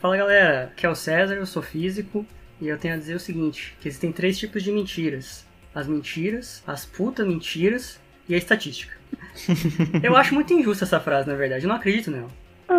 Fala galera, aqui é o César, eu sou físico e eu tenho a dizer o seguinte: que existem três tipos de mentiras: as mentiras, as puta mentiras e a estatística. eu acho muito injusta essa frase, na verdade. Eu não acredito nela.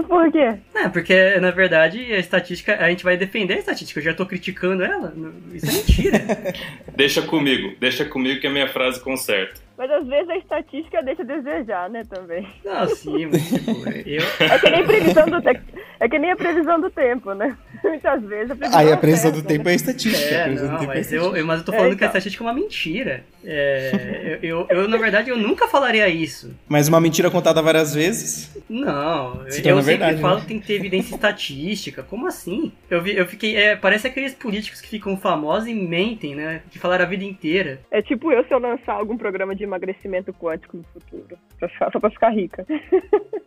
Por quê? É, porque na verdade a estatística, a gente vai defender a estatística, eu já tô criticando ela. Isso é mentira. deixa comigo, deixa comigo que a minha frase conserta. Mas às vezes a estatística deixa a desejar, né, também. Não, sim, mas tipo, eu... É que nem previsão do te... é que nem a previsão do tempo, né? Muitas vezes Aí é a previsão certa, do tempo né? é estatística. É, não, tempo é mas eu, estatística. eu- mas eu tô É, falando que a então. estatística é uma mentira. É, eu, eu, eu, na verdade, eu nunca falaria isso. Mas uma mentira contada várias vezes. Não, Se eu sempre verdade, falo né? que tem que ter evidência estatística. Como assim? Eu, vi, eu fiquei. é, parece aqueles políticos que ficam famosos e mentem, né? Que falaram a vida inteira. É tipo eu se eu lançar algum programa de emagrecimento quântico no futuro. Ficar- só pra ficar rica.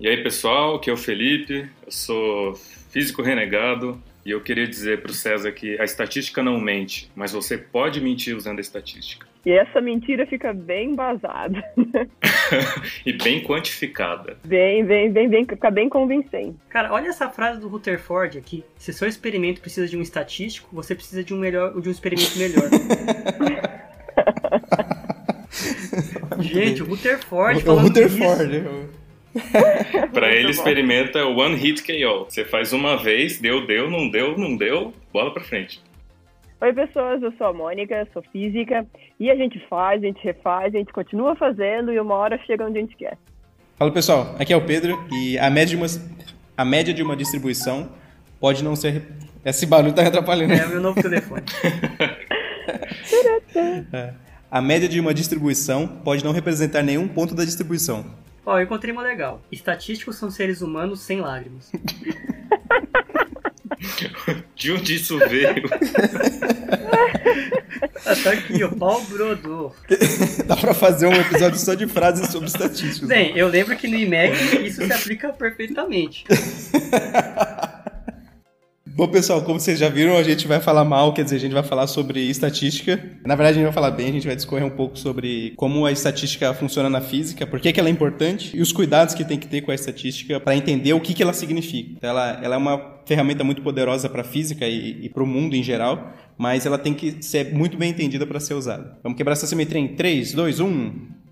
E aí, pessoal, aqui é o Felipe, eu sou físico renegado e eu queria dizer pro César que a estatística não mente, mas você pode mentir usando a estatística. E essa mentira fica bem embasada. E bem quantificada. Bem, bem, bem, bem, fica bem convincente. Cara, olha essa frase do Rutherford aqui. Se seu experimento precisa de um estatístico, você precisa de um melhor, de um experimento melhor. Gente, o Rutherford O falando Rutherford. isso. né? Pra ele, bom. experimenta o One Hit KO. Você faz uma vez, deu, deu, não deu, não deu, bola pra frente. Oi, pessoas, eu sou a Mônica, sou física. E a gente faz, a gente refaz, a gente continua fazendo e uma hora chega onde a gente quer. Fala pessoal, aqui é o Pedro e a média de uma, a média de uma distribuição pode não ser. Esse barulho tá me atrapalhando. É meu novo telefone. A média de uma distribuição pode não representar nenhum ponto da distribuição. Ó, eu encontrei uma legal. Estatísticos são seres humanos sem lágrimas. De onde isso veio? Ah, tá aqui, ó, Paul Brodor. Dá pra fazer um episódio só de frases sobre estatísticas. Bem, eu lembro que no IMEG isso se aplica perfeitamente. Bom, pessoal, como vocês já viram, a gente vai falar mal, quer dizer, a gente vai falar sobre estatística. Na verdade, a gente vai falar bem, a gente vai discorrer um pouco sobre como a estatística funciona na física, por que, que ela é importante e os cuidados que tem que ter com a estatística para entender o que, que ela significa. Então, ela, ela é uma ferramenta muito poderosa para a física e, e para o mundo em geral, mas ela tem que ser muito bem entendida para ser usada. Vamos quebrar essa simetria em 3, 2, 1.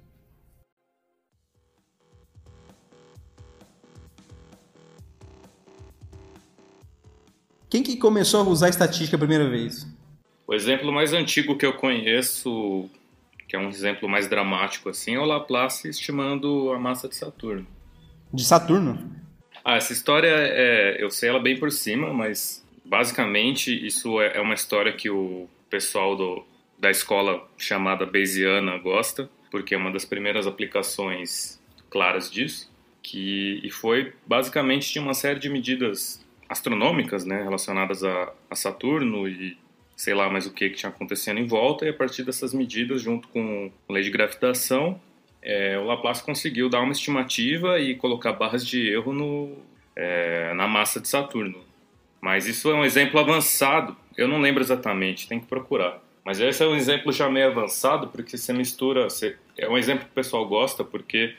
Quem que começou a usar estatística a primeira vez? O exemplo mais antigo que eu conheço, que é um exemplo mais dramático assim, é o Laplace estimando a massa de Saturno. De Saturno? Ah, essa história, é, eu sei ela bem por cima, mas basicamente isso é é uma história que o pessoal do, da escola chamada Bayesiana gosta, porque é uma das primeiras aplicações claras disso, que e foi basicamente de uma série de medidas astronômicas, né, relacionadas a, a Saturno e sei lá mais o que que tinha acontecendo em volta, e a partir dessas medidas, junto com a lei de gravitação, é, o Laplace conseguiu dar uma estimativa e colocar barras de erro no, é, na massa de Saturno. Mas isso é um exemplo avançado, eu não lembro exatamente, tem que procurar. Mas esse é um exemplo já meio avançado, porque você mistura. você- é um exemplo que o pessoal gosta, porque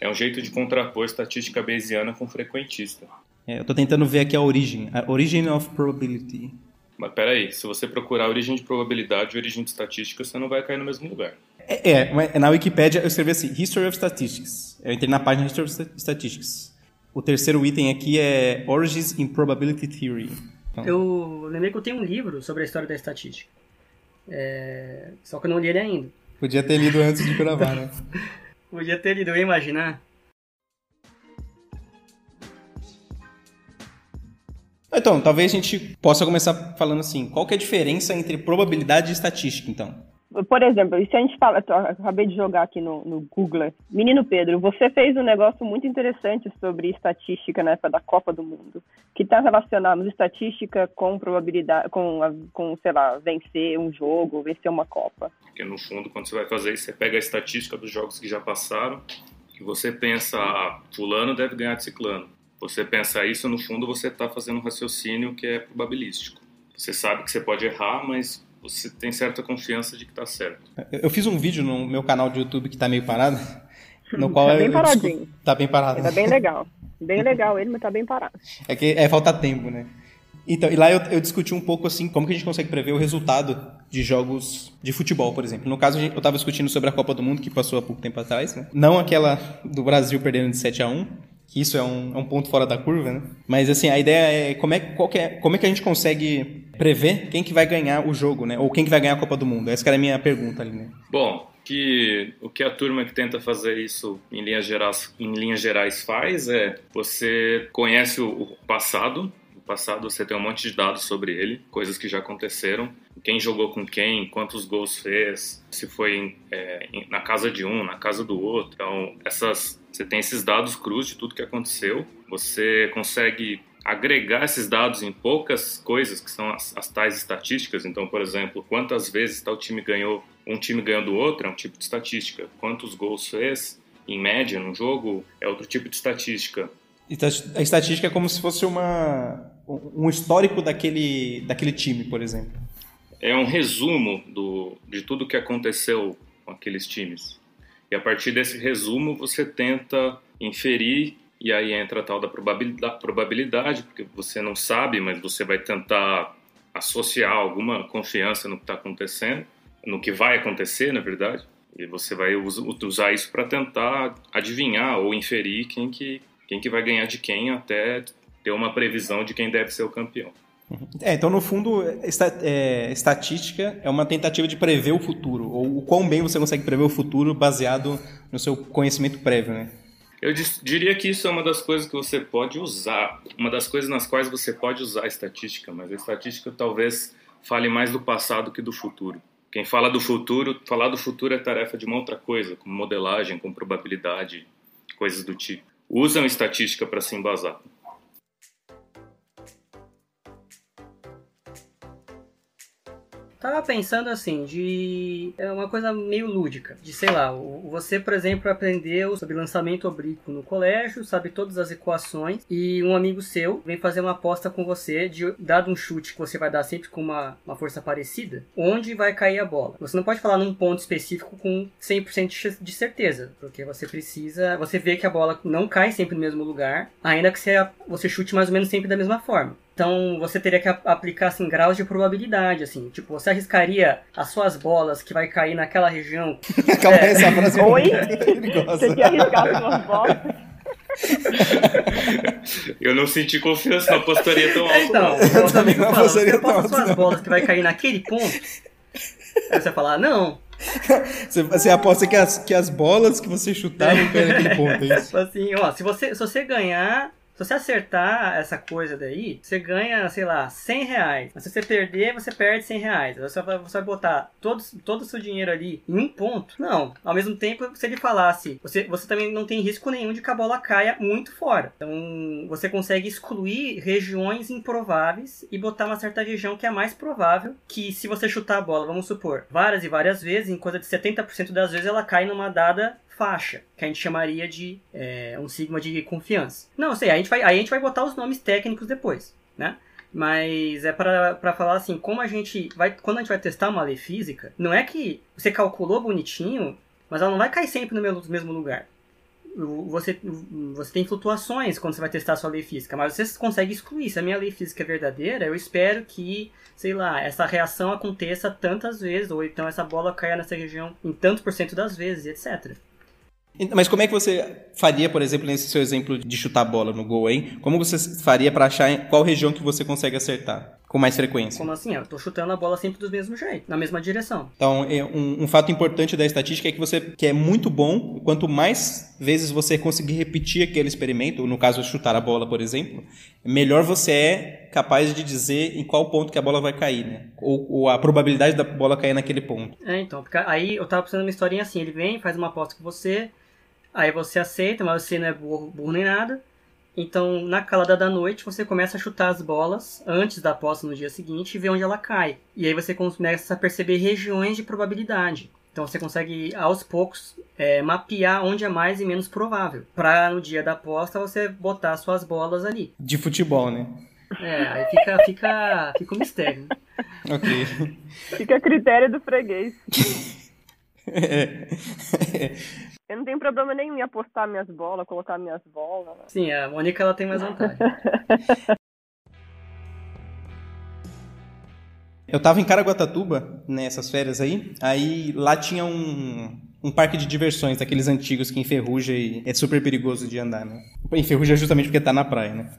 é um jeito de contrapor estatística bayesiana com frequentista. É, eu tô tentando ver aqui a origem. A origin of probability. Mas peraí, se você procurar origem de probabilidade e origem de estatística, você não vai cair no mesmo lugar. É, é, na Wikipedia eu escrevi assim, History of Statistics. Eu entrei na página History of Sta- Statistics. O terceiro item aqui é Origins in Probability Theory. Então, Eu lembrei que eu tenho um livro sobre a história da estatística. É, Só que eu não li ele ainda. Podia ter lido antes de gravar, né? Podia ter lido, eu ia imaginar. Então, talvez a gente possa começar falando assim, qual que é a diferença entre probabilidade e estatística, então? Por exemplo, se a gente fala, eu acabei de jogar aqui no, no Google, menino Pedro, você fez um negócio muito interessante sobre estatística na época da Copa do Mundo, que está relacionado estatística com probabilidade, com, a- com, sei lá, vencer um jogo, vencer uma Copa. Porque no fundo, quando você vai fazer isso, você pega a estatística dos jogos que já passaram e você pensa, ah, fulano deve ganhar de ciclano. Você pensa isso, no fundo, você está fazendo um raciocínio que é probabilístico. Você sabe que você pode errar, mas você tem certa confiança de que está certo. Eu eu fiz um vídeo no meu canal de YouTube que tá meio parado, no qual Tá bem eu discu- paradinho. Tá bem parado. Ainda bem legal. Bem legal ele, mas tá bem parado. É que é falta tempo, né? Então, e lá eu, eu, discuti um pouco assim, como que a gente consegue prever o resultado de jogos de futebol, por exemplo. No caso, eu estava discutindo sobre a Copa do Mundo, que passou há pouco tempo atrás, né? Não aquela do Brasil perdendo de 7 a 1 que isso é um, é um ponto fora da curva, né? Mas assim, a ideia é como é, qual é como é que a gente consegue prever quem que vai ganhar o jogo, né? Ou quem que vai ganhar a Copa do Mundo? Essa era a minha pergunta ali, né? Bom, que o que a turma que tenta fazer isso em linhas gerais, em linhas gerais faz é você conhece o passado passado você tem um monte de dados sobre ele, coisas que já aconteceram, quem jogou com quem, quantos gols fez, se foi é, na casa de um, na casa do outro. Então, essas, você tem esses dados crus de tudo que aconteceu. Você consegue agregar esses dados em poucas coisas que são as, as tais estatísticas. Então, por exemplo, quantas vezes tal time ganhou, um time ganhou do outro é um tipo de estatística. Quantos gols fez em média num jogo é outro tipo de estatística. A estatística é como se fosse uma, um histórico daquele, daquele time, por exemplo. É um resumo do, de tudo que aconteceu com aqueles times. E a partir desse resumo você tenta inferir, e aí entra a tal da probabilidade, porque você não sabe, mas você vai tentar associar alguma confiança no que está acontecendo, no que vai acontecer, na verdade. E você vai usar isso para tentar adivinhar ou inferir quem que, quem que vai ganhar de quem até ter uma previsão de quem deve ser o campeão. É, então no fundo, esta, é, estatística é uma tentativa de prever o futuro, ou o quão bem você consegue prever o futuro baseado no seu conhecimento prévio, né? Eu diria que isso é uma das coisas que você pode usar, uma das coisas nas quais você pode usar a estatística, mas a estatística talvez fale mais do passado que do futuro. Quem fala do futuro, falar do futuro é tarefa de uma outra coisa, como modelagem, com probabilidade, coisas do tipo. Usam estatística para se embasar. Tava pensando assim, de. É uma coisa meio lúdica. De, sei lá, você, por exemplo, aprendeu sobre lançamento oblíquo no colégio, sabe todas as equações, e um amigo seu vem fazer uma aposta com você, de dado um chute que você vai dar sempre com uma, uma força parecida, onde vai cair a bola. Você não pode falar num ponto específico com 100% de certeza, porque você precisa. Você vê que a bola não cai sempre no mesmo lugar, ainda que você, você chute mais ou menos sempre da mesma forma. Então você teria que aplicar assim, graus de probabilidade, assim. Tipo, você arriscaria as suas bolas que vai cair naquela região. Calma é... essa frase é Oi? Você quer arriscar as suas bolas? eu não senti confiança na apostaria tão alta. Então, eu também não apostaria tão alta. Você suas bolas que vai cair naquele ponto? Aí você vai falar, não. Você, você aposta que as, que as bolas que você chutar vão cair naquele ponto, é isso? Assim, ó, se você, se você ganhar, se você acertar essa coisa daí, você ganha, sei lá, 100 reais. Mas se você perder, você perde 100 reais. Você vai, você vai botar todo, todo o seu dinheiro ali em um ponto? Não. Ao mesmo tempo, se ele falasse, você, você também não tem risco nenhum de que a bola caia muito fora. Então, você consegue excluir regiões improváveis e botar uma certa região que é mais provável que se você chutar a bola, vamos supor, várias e várias vezes, em coisa de 70% das vezes ela cai numa dada faixa, que a gente chamaria de é, um sigma de confiança. Não, sei, a, gente vai, aí a gente vai botar os nomes técnicos depois, né? Mas é para falar assim, como a gente vai. Quando a gente vai testar uma lei física, não é que você calculou bonitinho, mas ela não vai cair sempre no mesmo lugar. Você, você tem flutuações quando você vai testar a sua lei física, mas você consegue excluir. Se a minha lei física é verdadeira, eu espero que, sei lá, essa reação aconteça tantas vezes, ou então essa bola caia nessa região em tanto por cento das vezes, etc. Mas como é que você faria, por exemplo, nesse seu exemplo de chutar a bola no gol, hein? Como você faria para achar qual região que você consegue acertar com mais frequência? Como assim? Eu tô chutando a bola sempre do mesmo jeito, na mesma direção. Então, é um, um, fato importante da estatística é que você que é muito bom, quanto mais vezes você conseguir repetir aquele experimento, no caso chutar a bola, por exemplo, melhor você é capaz de dizer em qual ponto que a bola vai cair, né? Ou, ou a probabilidade da bola cair naquele ponto. É, então, porque aí eu tava pensando uma historinha assim, ele vem, faz uma aposta com você, Aí você aceita, mas você não é burro, burro nem nada. Então, na calada da noite, você começa a chutar as bolas antes da aposta no dia seguinte e ver onde ela cai. E aí você começa a perceber regiões de probabilidade. Então você consegue, aos poucos, é, mapear onde é mais e menos provável. Pra no dia da aposta você botar suas bolas ali. De futebol, né? É, aí fica, fica, fica um mistério. Né? ok. Fica a critério do freguês. é. Eu não tenho problema nenhum em apostar minhas bolas, colocar minhas bolas. Sim, a Mônica ela tem mais vantagem. Eu tava em Caraguatatuba nessas férias aí, aí lá tinha um, um parque de diversões, daqueles antigos que enferruja e é super perigoso de andar, né? Enferruja justamente porque tá na praia, né?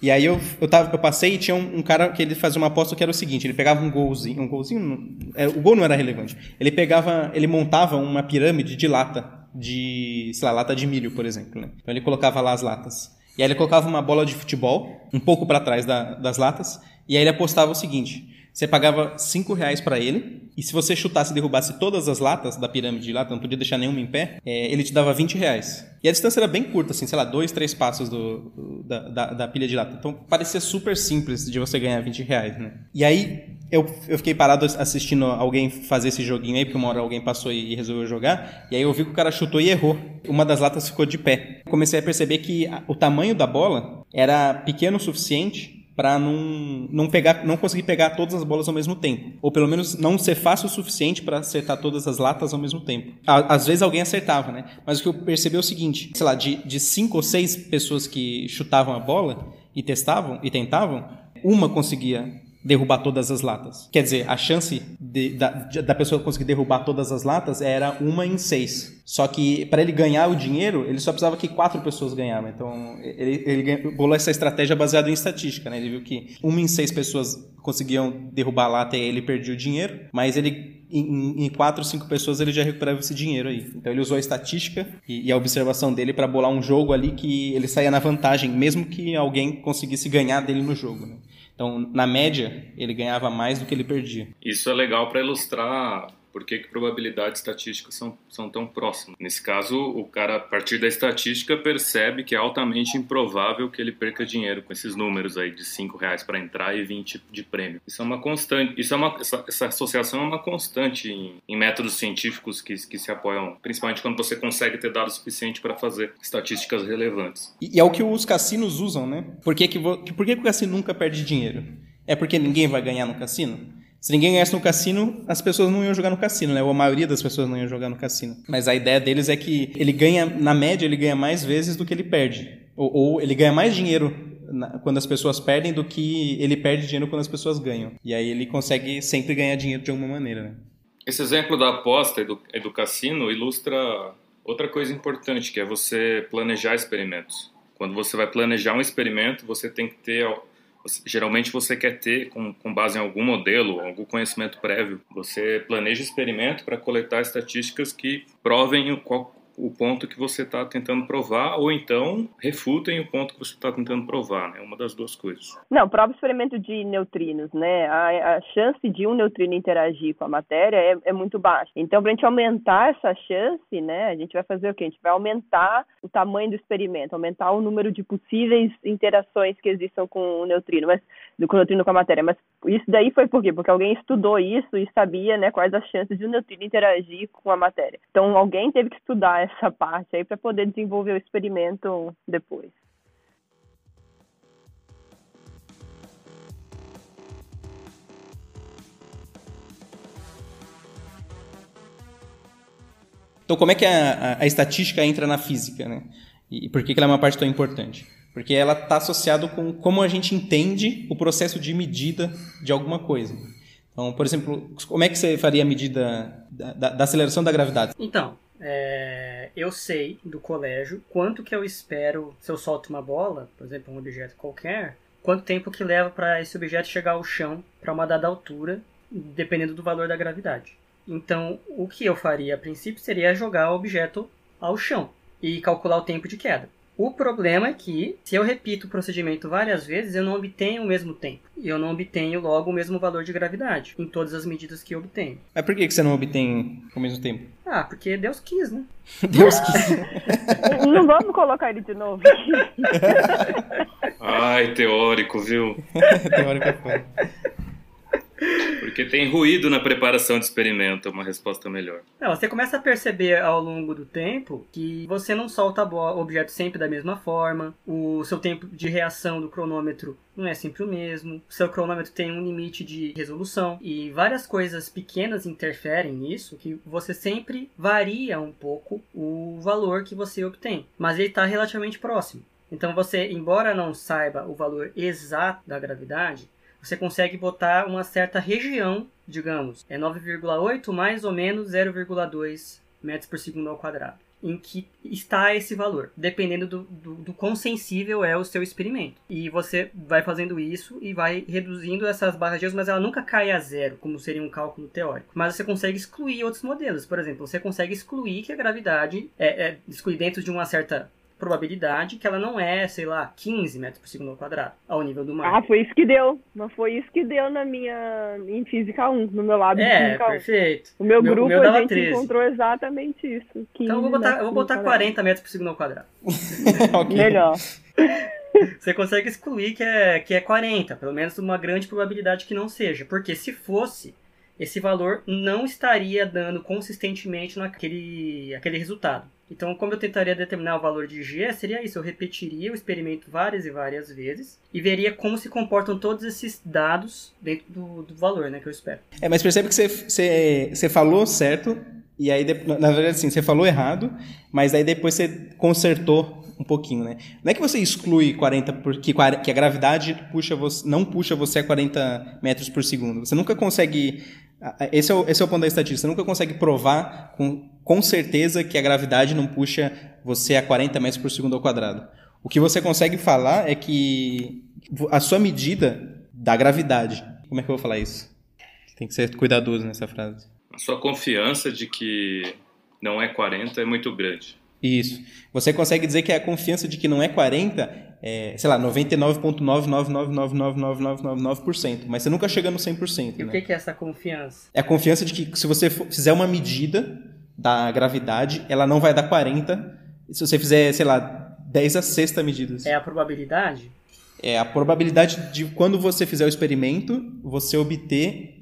E aí eu, eu, tava, eu passei e tinha um, um, cara que ele fazia uma aposta que era o seguinte, ele pegava um golzinho, um golzinho, é, o gol não era relevante. Ele pegava, ele montava uma pirâmide de lata, de, sei lá, lata de milho, por exemplo, né? Então ele colocava lá as latas. E aí ele colocava uma bola de futebol, um pouco para trás da, das latas, e aí ele apostava o seguinte, você pagava 5 reais para ele, e se você chutasse e derrubasse todas as latas da pirâmide lá, não podia deixar nenhuma em pé, é, ele te dava 20 reais. E a distância era bem curta, assim, sei lá, dois, três passos do, da, da, da, pilha de lata. Então parecia super simples de você ganhar 20 reais, né? E aí eu, eu fiquei parado assistindo alguém fazer esse joguinho aí, porque uma hora alguém passou e resolveu jogar, e aí eu vi que o cara chutou e errou. Uma das latas ficou de pé. Comecei a perceber que o tamanho da bola era pequeno o suficiente para não, não pegar, não conseguir pegar todas as bolas ao mesmo tempo, ou pelo menos não ser fácil o suficiente para acertar todas as latas ao mesmo tempo. Às vezes alguém acertava, né? Mas o que eu percebi é o seguinte, sei lá, de, de cinco ou seis pessoas que chutavam a bola e testavam e tentavam, uma conseguia derrubar todas as latas. Quer dizer, a chance de, da, da pessoa conseguir derrubar todas as latas era uma em seis. Só que para ele ganhar o dinheiro, ele só precisava que quatro pessoas ganhavam. Então ele, ele bolou essa estratégia baseada em estatística. Né? Ele viu que uma em seis pessoas conseguiam derrubar a lata e ele perdia o dinheiro, mas ele em, em quatro, cinco pessoas ele já recuperava esse dinheiro aí. Então ele usou a estatística e, e a observação dele para bolar um jogo ali que ele saía na vantagem, mesmo que alguém conseguisse ganhar dele no jogo. Né? Então, na média, ele ganhava mais do que ele perdia. Isso é legal para ilustrar por que, que probabilidades estatísticas são, são tão próximas. Nesse caso, o cara, a partir da estatística, percebe que é altamente improvável que ele perca dinheiro com esses números aí de 5 reais para entrar e 20 de prêmio. Isso é uma constante, isso é uma, essa, essa associação é uma constante em, em, métodos científicos que, que se apoiam, principalmente quando você consegue ter dados suficientes para fazer estatísticas relevantes. E, e, é o que os cassinos usam, né? Por que, que, por que, que o cassino nunca perde dinheiro? É porque ninguém vai ganhar no cassino? Se ninguém ganhasse no cassino, as pessoas não iam jogar no cassino, né? Ou a maioria das pessoas não iam jogar no cassino. Mas a ideia deles é que ele ganha, na média, ele ganha mais vezes do que ele perde. Ou, ou ele ganha mais dinheiro quando as pessoas perdem do que ele perde dinheiro quando as pessoas ganham. E aí ele consegue sempre ganhar dinheiro de alguma maneira, né? Esse exemplo da aposta e do, e do cassino ilustra outra coisa importante, que é você planejar experimentos. Quando você vai planejar um experimento, você tem que ter geralmente você quer ter, com, com base em algum modelo, algum conhecimento prévio, você planeja experimento para coletar estatísticas que provem qual, o ponto que você está tentando provar, ou então refutem o ponto que você está tentando provar, né? Uma das duas coisas. Não, prova experimento de neutrinos, né? A, a chance de um neutrino interagir com a matéria é, é muito baixa. Então, para a gente aumentar essa chance, né? A gente vai fazer o quê? A gente vai aumentar o tamanho do experimento, aumentar o número de possíveis interações que existam com o neutrino, mas com o neutrino com a matéria. Mas isso daí foi por quê? Porque alguém estudou isso e sabia, né? Quais as chances de um neutrino interagir com a matéria. Então, alguém teve que estudar essa parte aí para poder desenvolver o experimento depois. Então, como é que a, a, a estatística entra na física, né? E por que, que ela é uma parte tão importante? Porque ela está associada com como a gente entende o processo de medida de alguma coisa. Então, por exemplo, como é que você faria a medida da, da, da aceleração da gravidade? Então, é, eu sei do colégio quanto que eu espero se eu solto uma bola, por exemplo, um objeto qualquer, quanto tempo que leva para esse objeto chegar ao chão para uma dada altura, dependendo do valor da gravidade. Então, o que eu faria a princípio seria jogar o objeto ao chão e calcular o tempo de queda. O problema é que, se eu repito o procedimento várias vezes, eu não obtenho o mesmo tempo. E eu não obtenho logo o mesmo valor de gravidade em todas as medidas que eu obtenho. Mas por que você não obtém o mesmo tempo? Ah, porque Deus quis, né? Deus quis. não vamos colocar ele de novo. Ai, teórico, viu? teórico é foda. Porque tem ruído na preparação de experimento, é uma resposta melhor. Não, você começa a perceber ao longo do tempo que você não solta o objeto sempre da mesma forma, o seu tempo de reação do cronômetro não é sempre o mesmo, o seu cronômetro tem um limite de resolução e várias coisas pequenas interferem nisso que você sempre varia um pouco o valor que você obtém, mas ele está relativamente próximo. Então você, embora não saiba o valor exato da gravidade, você consegue botar uma certa região, digamos, é 9,8 mais ou menos 0,2 metros por segundo ao quadrado, em que está esse valor, dependendo do, do, do quão sensível é o seu experimento. E você vai fazendo isso e vai reduzindo essas barras de erro, mas ela nunca cai a zero, como seria um cálculo teórico. Mas você consegue excluir outros modelos. Por exemplo, você consegue excluir que a gravidade é, é excluir dentro de uma certa probabilidade que ela não é, sei lá, 15 metros por segundo ao quadrado, ao nível do mar. Ah, foi isso que deu. Não foi isso que deu na minha. em Física 1, no meu lado é, de Física 1. perfeito. O meu, meu grupo meu a gente 13. encontrou exatamente isso. Então eu vou botar, eu vou botar 40 metros por segundo ao quadrado. okay. Melhor. Você consegue excluir que é, que é 40, pelo menos uma grande probabilidade que não seja. Porque se fosse, esse valor não estaria dando consistentemente naquele aquele resultado. Então, como eu tentaria determinar o valor de G, seria isso. Eu repetiria o experimento várias e várias vezes e veria como se comportam todos esses dados dentro do, do valor né, que eu espero. É, mas percebe que você, falou certo e aí, na verdade, assim, você falou errado, mas aí depois você consertou um pouquinho, né? Não é que você exclui 40 porque que a gravidade puxa você, não puxa você a 40 metros por segundo. Você nunca consegue esse é, o, esse é o ponto da estatística. Você nunca consegue provar com, com certeza que a gravidade não puxa você a 40 metros por segundo ao quadrado. O que você consegue falar é que a sua medida da gravidade. Como é que eu vou falar isso? Tem que ser cuidadoso nessa frase. A sua confiança de que não é 40 é muito grande. Isso. Você consegue dizer que a confiança de que não é 40 é, sei lá, 99,999999999%, mas você nunca chega no 100%. E né? o que é essa confiança? É a confiança de que se você fizer uma medida da gravidade, ela não vai dar 40, se você fizer, sei lá, 10 a sexta medidas. É a probabilidade? É a probabilidade de quando você fizer o experimento, você obter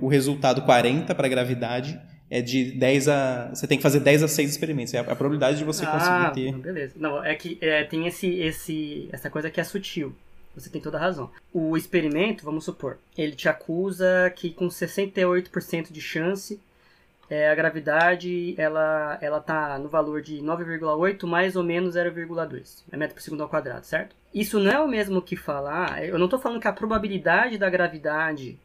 o resultado 40 para a gravidade é de 10 a. Você tem que fazer 10 a 6 experimentos. É a, a probabilidade de você ah, conseguir ter. Beleza. Não, é que é, tem esse, esse, essa coisa que é sutil. Você tem toda a razão. O experimento, vamos supor, ele te acusa que com 68% de chance é, a gravidade ela, ela tá no valor de 9,8 mais ou menos 0,2 é metro por segundo ao quadrado, certo? Isso não é o mesmo que falar. Eu não estou falando que a probabilidade da gravidade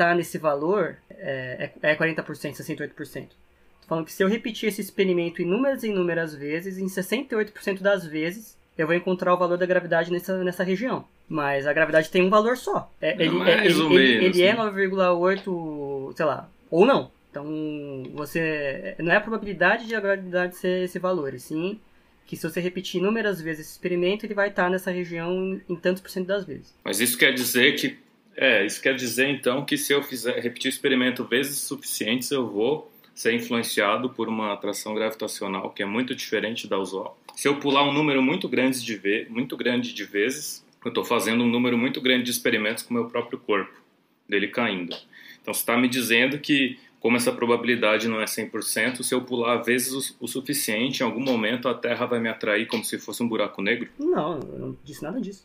tá nesse valor é, é 40%, 68%. Tô falando que se eu repetir esse experimento inúmeras e inúmeras vezes, em 68% das vezes, eu vou encontrar o valor da gravidade nessa, nessa região. Mas a gravidade tem um valor só. É, ele, é, ele, ele, ele é 9,8, né? sei lá, ou não. Então, você. Não é a probabilidade de a gravidade ser esse valor, e sim que se você repetir inúmeras vezes esse experimento, ele vai estar nessa região em tantos por cento das vezes. Mas isso quer dizer que é, isso quer dizer então que se eu fizer repetir o experimento vezes suficientes, eu vou ser influenciado por uma atração gravitacional que é muito diferente da usual. Se eu pular um número muito grande de, ve muito grande de vezes, eu estou fazendo um número muito grande de experimentos com o meu próprio corpo, dele caindo. Então você está me dizendo que como essa probabilidade não é 100%, se eu pular vezes o, suficiente, em algum momento a Terra vai me atrair como se fosse um buraco negro? Não, eu não disse nada disso.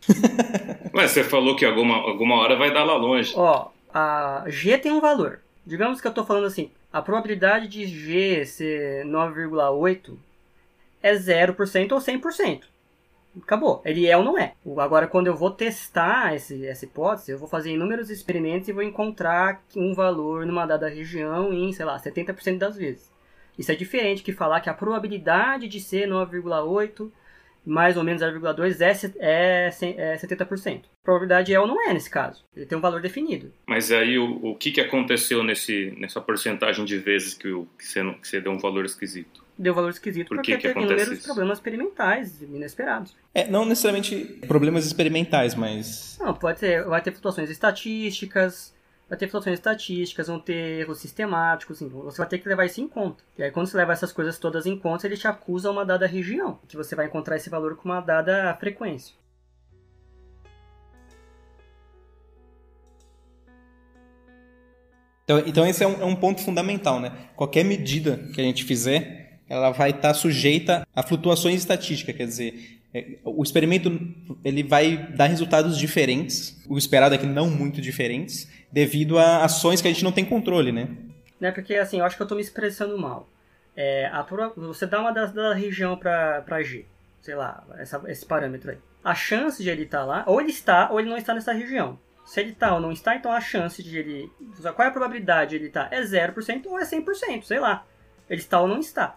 Mas você falou que alguma, alguma hora vai dar lá longe. Ó, a G tem um valor. Digamos que eu estou falando assim, a probabilidade de G ser 9,8 é 0% ou 100% acabou. Ele é ou não é. Agora, quando eu vou testar esse, essa hipótese, eu vou fazer inúmeros experimentos e vou encontrar um valor numa dada região em, sei lá, 70% das vezes. Isso é diferente que falar que a probabilidade de ser 9,8 mais ou menos 0,2 é, é, é 70%. A probabilidade é ou não é nesse caso. Ele tem um valor definido. Mas aí o, o que, que aconteceu nesse, nessa porcentagem de vezes que, o, que, você, que você deu um valor esquisito? Deu valor esquisito Por porque que teve inúmeros problemas experimentais inesperados. É, não necessariamente problemas experimentais, mas. Não, pode ter, vai ter flutuações estatísticas, vai ter flutuações estatísticas, vão ter erros sistemáticos, assim, você vai ter que levar isso em conta. E aí quando você leva essas coisas todas em conta, ele te acusa uma dada região, que você vai encontrar esse valor com uma dada frequência. Então, então esse é um, é um ponto fundamental, né? Qualquer medida que a gente fizer, ela vai estar sujeita a flutuações estatísticas, quer dizer, é, o experimento ele vai dar resultados diferentes, o esperado é que não muito diferentes, devido a ações que a gente não tem controle, né? Né, porque assim, eu acho que eu estou me expressando mal. É, a, você dá uma da, da região para G, sei lá, essa, esse parâmetro aí. A chance de ele estar tá lá, ou ele está, ou ele não está nessa região. Se ele está ou não está, então a chance de ele. Qual é a probabilidade de ele estar? Tá? É 0% ou é 100%, sei lá. Ele está ou não está.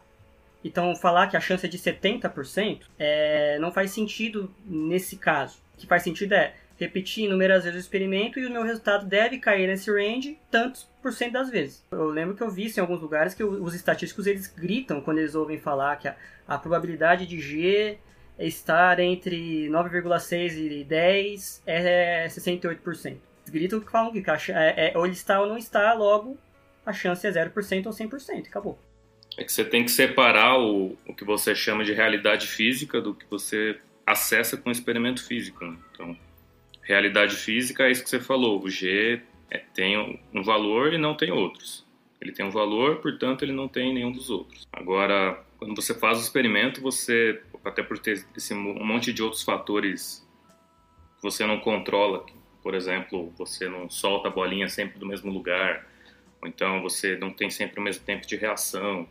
Então, falar que a chance é de 70% é, não faz sentido nesse caso. O que faz sentido é repetir inúmeras vezes o experimento e o meu resultado deve cair nesse range tantos por cento das vezes. Eu lembro que eu vi isso em alguns lugares que os estatísticos eles gritam quando eles ouvem falar que a, a probabilidade de G estar entre 9,6 e 10 é 68%. Eles gritam que falam que é, é, ou ele está ou não está, logo a chance é 0% ou 100%, acabou. É que você tem que separar o, o que você chama de realidade física do que você acessa com o experimento físico. Né? Então, realidade física é isso que você falou. O G é, tem um valor e não tem outros. Ele tem um valor, portanto, ele não tem nenhum dos outros. Agora, quando você faz o experimento, você, até por ter esse, um monte de outros fatores que você não controla, por exemplo, você não solta a bolinha sempre do mesmo lugar, ou então você não tem sempre o mesmo tempo de reação,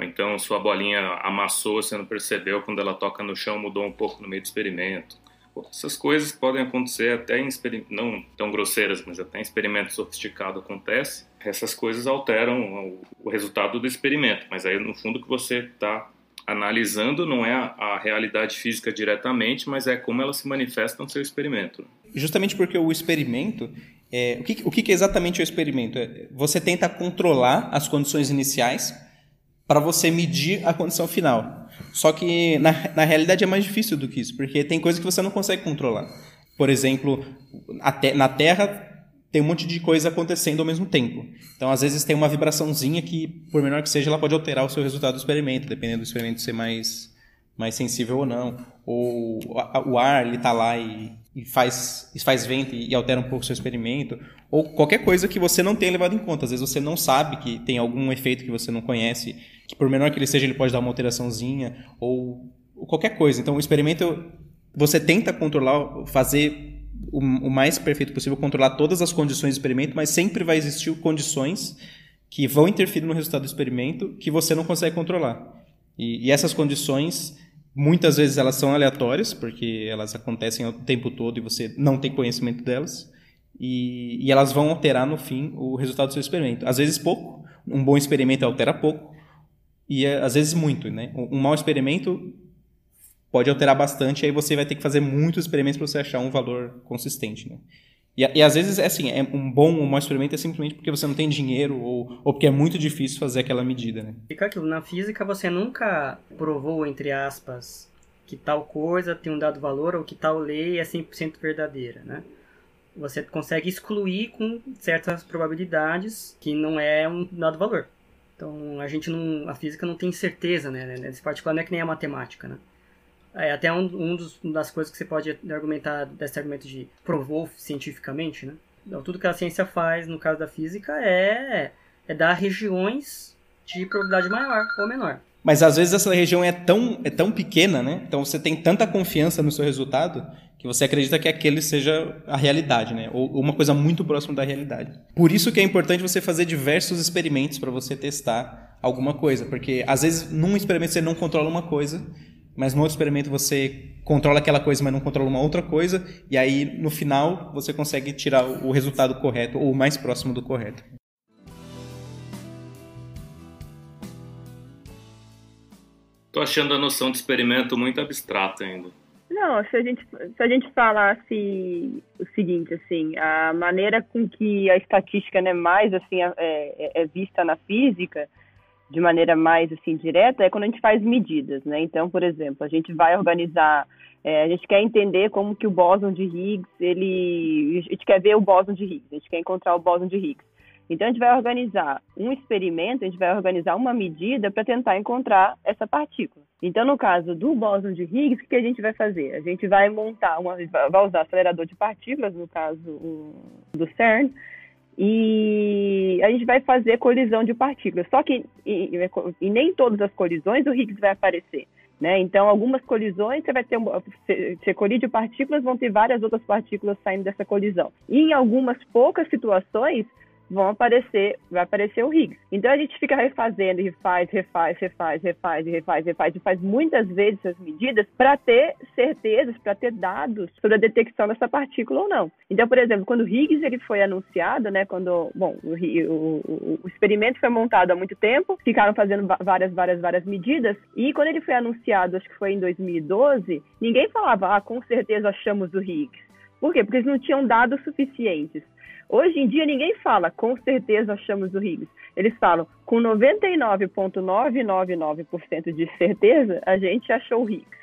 ou então sua bolinha amassou, você não percebeu, quando ela toca no chão mudou um pouco no meio do experimento. Essas coisas podem acontecer até em não tão grosseiras, mas até em experimentos sofisticados acontece. Essas coisas alteram o, resultado do experimento, mas aí no fundo que você está analisando não é a, realidade física diretamente, mas é como ela se manifesta no seu experimento. Justamente porque o experimento, é, o, que, o que é exatamente o experimento? É, você tenta controlar as condições iniciais para você medir a condição final. Só que na, na realidade é mais difícil do que isso, porque tem coisas que você não consegue controlar. Por exemplo, te, na Terra tem um monte de coisa acontecendo ao mesmo tempo. Então, às vezes, tem uma vibraçãozinha que, por menor que seja, ela pode alterar o seu resultado do experimento, dependendo do experimento ser mais, mais sensível ou não. Ou o ar, ele está lá e, e, faz, faz vento e, e altera um pouco o seu experimento. Ou qualquer coisa que você não tenha levado em conta. Às vezes, você não sabe que tem algum efeito que você não conhece que por menor que ele seja, ele pode dar uma alteraçãozinha, ou, ou qualquer coisa. Então, o experimento, você tenta controlar, fazer o, o, mais perfeito possível, controlar todas as condições do experimento, mas sempre vai existir condições que vão interferir no resultado do experimento que você não consegue controlar. E, e essas condições, muitas vezes elas são aleatórias, porque elas acontecem o tempo todo e você não tem conhecimento delas. E, e elas vão alterar no fim o resultado do seu experimento. Às vezes pouco, um bom experimento altera pouco, e é, às vezes muito, né? Um mau experimento pode alterar bastante, aí você vai ter que fazer muitos experimentos para você achar um valor consistente, né? E, e, às vezes é assim, é um bom ou um mau experimento é simplesmente porque você não tem dinheiro ou, ou porque é muito difícil fazer aquela medida, né? Fica aquilo, na física você nunca provou, entre aspas, que tal coisa tem um dado valor ou que tal lei é 100% verdadeira, né? Você consegue excluir com certas probabilidades que não é um dado valor. Então a gente não, a física não tem certeza, né? Nesse particular não é que nem a matemática, né? É até um, um dos, uma das coisas que você pode argumentar desse argumento de provou cientificamente, né? Então, tudo que a ciência faz, no caso da física, é, é dar regiões de probabilidade maior ou menor. Mas às vezes essa região é tão, é tão pequena, né? Então você tem tanta confiança no seu resultado que você acredita que aquele seja a realidade, né? Ou uma coisa muito próxima da realidade. Por isso que é importante você fazer diversos experimentos para você testar alguma coisa, porque às vezes num experimento você não controla uma coisa, mas no outro experimento você controla aquela coisa, mas não controla uma outra coisa, e aí no final você consegue tirar o resultado correto ou o mais próximo do correto. Tô achando a noção de experimento muito abstrata ainda. Não, se a gente, se a gente falasse o seguinte, assim, a maneira com que a estatística né, mais assim, é, é, é vista na física, de maneira mais assim direta, é quando a gente faz medidas, né? Então, por exemplo, a gente vai organizar, é, a gente quer entender como que o bóson de Higgs, ele, a gente quer ver o bóson de Higgs, a gente quer encontrar o bóson de Higgs. Então, a gente vai organizar um experimento, a gente vai organizar uma medida para tentar encontrar essa partícula. Então, no caso do bóson de Higgs, o que a gente vai fazer? A gente vai montar, uma, vai usar acelerador de partículas, no caso do CERN, e a gente vai fazer colisão de partículas. Só que e, e nem todas as colisões o Higgs vai aparecer. Né? Então, algumas colisões você vai ter, você colide partículas, vão ter várias outras partículas saindo dessa colisão. E em algumas poucas situações, vão aparecer, vai aparecer o Higgs. Então a gente fica refazendo, refaz, refaz, refaz, refaz, refaz, refaz, e faz muitas vezes essas medidas para ter certezas, para ter dados sobre a detecção dessa partícula ou não. Então, por exemplo, quando o Higgs ele foi anunciado, né, quando, bom, o, o, o experimento foi montado há muito tempo, ficaram fazendo várias, várias, várias medidas, e quando ele foi anunciado, acho que foi em 2012, ninguém falava, ah, com certeza achamos o Higgs. Por quê? Porque eles não tinham dados suficientes. Hoje em dia ninguém fala, com certeza achamos o Higgs. Eles falam, com 99,999% de certeza, a gente achou o Higgs.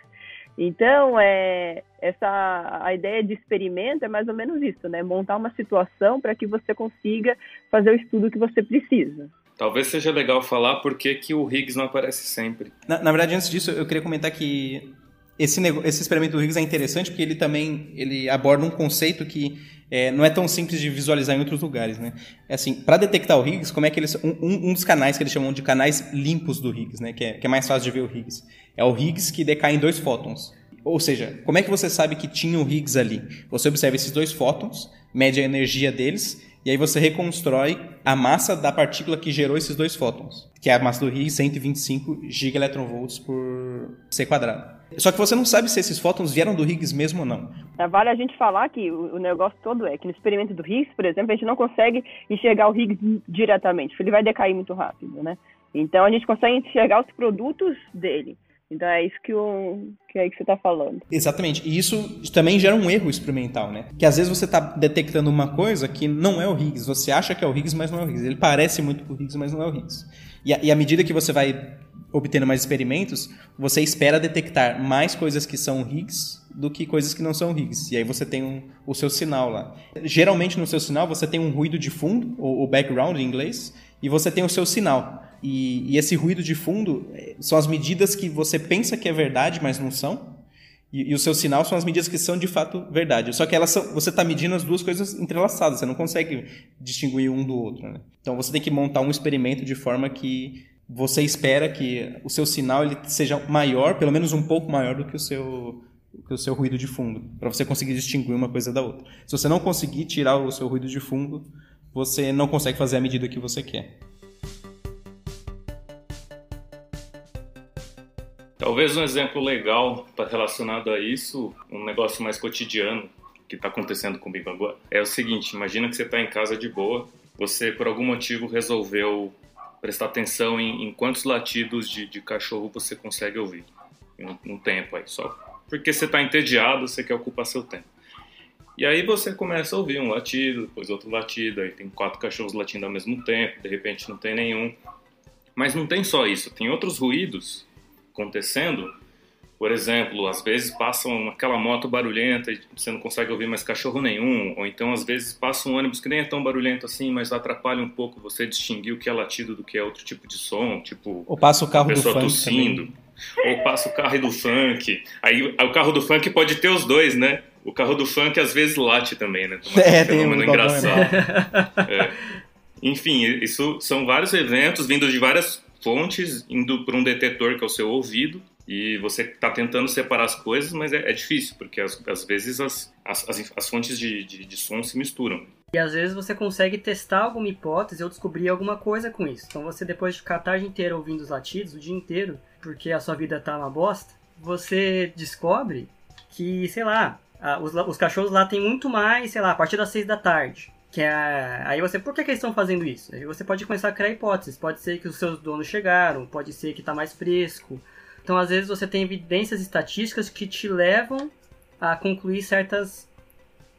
Então, é, essa, a ideia de experimento é mais ou menos isso, né? Montar uma situação para que você consiga fazer o estudo que você precisa. Talvez seja legal falar por que, que o Higgs não aparece sempre. Na, na verdade, antes disso, eu queria comentar que esse, esse experimento do Higgs é interessante porque ele também ele aborda um conceito que é, não é tão simples de visualizar em outros lugares, né? É assim, para detectar o Higgs, como é que eles um, um, dos canais que eles chamam de canais limpos do Higgs, né? Que é, que é mais fácil de ver o Higgs, é o Higgs que decai em dois fótons. Ou seja, como é que você sabe que tinha o Higgs ali? Você observa esses dois fótons, mede a energia deles e aí você reconstrói a massa da partícula que gerou esses dois fótons, que é a massa do Higgs, 125 gigaelectronvolts por c quadrado. Só que você não sabe se esses fótons vieram do Higgs mesmo ou não. É, vale a gente falar que o negócio todo é que no experimento do Higgs, por exemplo, a gente não consegue enxergar o Higgs diretamente, porque ele vai decair muito rápido, né? Então a gente consegue enxergar os produtos dele. Então é isso que, o, que é que você está falando. Exatamente. E isso também gera um erro experimental, né? Que às vezes você está detectando uma coisa que não é o Higgs. Você acha que é o Higgs, mas não é o Higgs. Ele parece muito com o Higgs, mas não é o Higgs. E, a, e à medida que você vai obtendo mais experimentos, você espera detectar mais coisas que são Higgs do que coisas que não são Higgs. E aí você tem um, o seu sinal lá. Geralmente no seu sinal você tem um ruído de fundo, ou, ou background em inglês, e você tem o seu sinal. E, e, esse ruído de fundo eh, são as medidas que você pensa que é verdade, mas não são. E, e o seu sinal são as medidas que são de fato verdade. Só que elas são, você está medindo as duas coisas entrelaçadas, você não consegue distinguir um do outro. Né? Então você tem que montar um experimento de forma que você espera que o seu sinal ele seja maior, pelo menos um pouco maior do que o seu, que o seu ruído de fundo, para você conseguir distinguir uma coisa da outra. Se você não conseguir tirar o seu ruído de fundo, você não consegue fazer a medida que você quer. Talvez um exemplo legal relacionado a isso, um negócio mais cotidiano que está acontecendo comigo agora, é o seguinte: imagina que você está em casa de boa, você por algum motivo resolveu prestar atenção em, em quantos latidos de, de, cachorro você consegue ouvir em um tempo aí, só porque você está entediado, você quer ocupar seu tempo. E aí você começa a ouvir um latido, depois outro latido, aí tem quatro cachorros latindo ao mesmo tempo, de repente não tem nenhum. Mas não tem só isso, tem outros ruídos acontecendo. Por exemplo, às vezes passam aquela moto barulhenta e você não consegue ouvir mais cachorro nenhum, ou então às vezes passa um ônibus que nem é tão barulhento assim, mas atrapalha um pouco você distinguir o que é latido do que é outro tipo de som, tipo ou passa o carro pessoa do funk tossindo, também. ou passa o carro do funk. Aí o carro do funk pode ter os dois, né? O carro do funk às vezes late também, né? é, tem um engraçado. é. Enfim, isso são vários eventos vindos de várias fontes indo para um detetor que é o seu ouvido e você está tentando separar as coisas, mas é, é difícil, porque às, vezes as, as, as fontes de, de, de, som se misturam. E às vezes você consegue testar alguma hipótese ou descobrir alguma coisa com isso. Então você, depois de ficar a tarde inteira ouvindo os latidos, o dia inteiro, porque a sua vida tá uma bosta, você descobre que, sei lá, os, os cachorros lá têm muito mais, sei lá, a partir das seis da tarde. Que é... Aí você, por que, que eles estão fazendo isso? Aí você pode começar a criar hipóteses. Pode ser que os seus donos chegaram, pode ser que está mais fresco. Então, às vezes, você tem evidências estatísticas que te levam a concluir certas,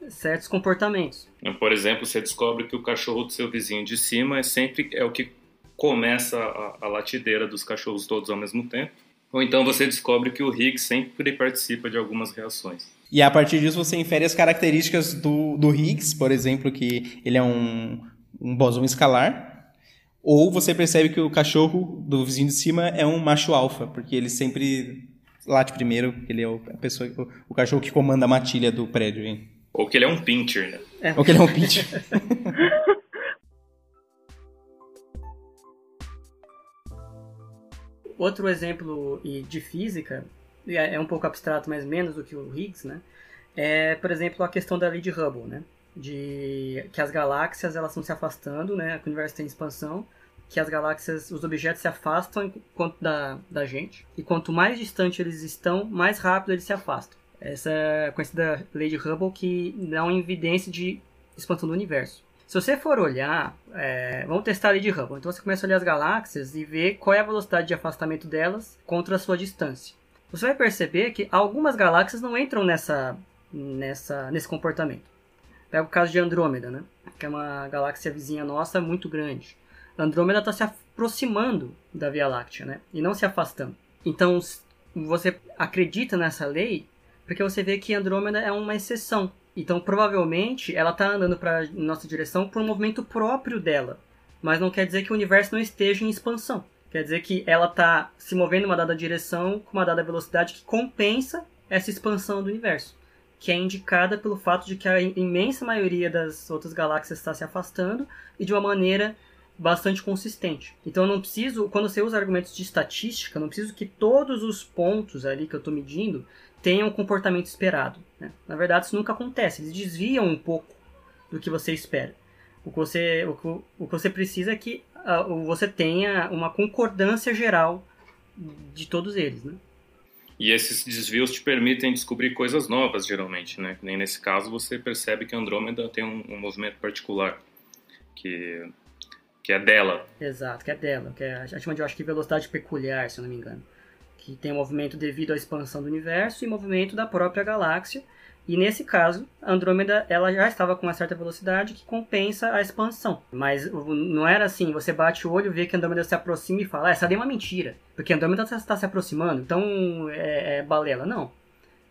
certos comportamentos. Por exemplo, você descobre que o cachorro do seu vizinho de cima é sempre é o que começa a, a latideira dos cachorros todos ao mesmo tempo. Ou então você descobre que o Higgs sempre participa de algumas reações. E a partir disso você infere as características do, do Higgs, por exemplo, que ele é um, um bóson escalar. Ou você percebe que o cachorro do vizinho de cima é um macho alfa, porque ele sempre late primeiro, porque ele é o, a pessoa, o, o, cachorro que comanda a matilha do prédio. Hein? Ou que ele é um pincher, né? É. Ou que ele é um pincher. Outro exemplo de física é, é um pouco abstrato, mas menos do que o Higgs, né? É, por exemplo, a questão da lei de Hubble, né? De que as galáxias elas estão se afastando, né? Que o universo tem expansão, que as galáxias, os objetos se afastam quanto da, da gente, e quanto mais distante eles estão, mais rápido eles se afastam. Essa é a conhecida lei de Hubble que dá uma evidência de expansão do universo. Se você for olhar, é, vamos testar a lei de Hubble. Então você começa a olhar as galáxias e ver qual é a velocidade de afastamento delas contra a sua distância. Você vai perceber que algumas galáxias não entram nessa, nessa, nesse comportamento. Pega o caso de Andrômeda, né? que é uma galáxia vizinha nossa muito grande. Andrômeda está se aproximando da Via Láctea, né? E não se afastando. Então, você acredita nessa lei porque você vê que Andrômeda é uma exceção. Então, provavelmente, ela está andando para nossa direção por um movimento próprio dela. Mas não quer dizer que o universo não esteja em expansão. Quer dizer que ela está se movendo em uma dada direção com uma dada velocidade que compensa essa expansão do universo. Que é indicada pelo fato de que a imensa maioria das outras galáxias está se afastando e de uma maneira bastante consistente. Então eu não preciso, quando você usa argumentos de estatística, não preciso que todos os pontos ali que eu estou medindo tenham o comportamento esperado. Né? Na verdade, isso nunca acontece. Eles desviam um pouco do que você espera. O que você, o que, o que você precisa é que uh, você tenha uma concordância geral de todos eles. Né? E esses desvios te permitem descobrir coisas novas, geralmente. Né? Nem nesse caso você percebe que Andrômeda tem um, um movimento particular. Que que é dela. Exato, que é dela, que é, a gente chama de, eu acho que velocidade peculiar, se eu não me engano. Que tem um movimento devido à expansão do universo e movimento da própria galáxia. E nesse caso, a Andrômeda ela já estava com uma certa velocidade que compensa a expansão. Mas não era assim, você bate o olho, vê que a Andrômeda se aproxima e fala, ah, essa daí é uma mentira. Porque a Andrômeda está se aproximando, então é, é balela. Não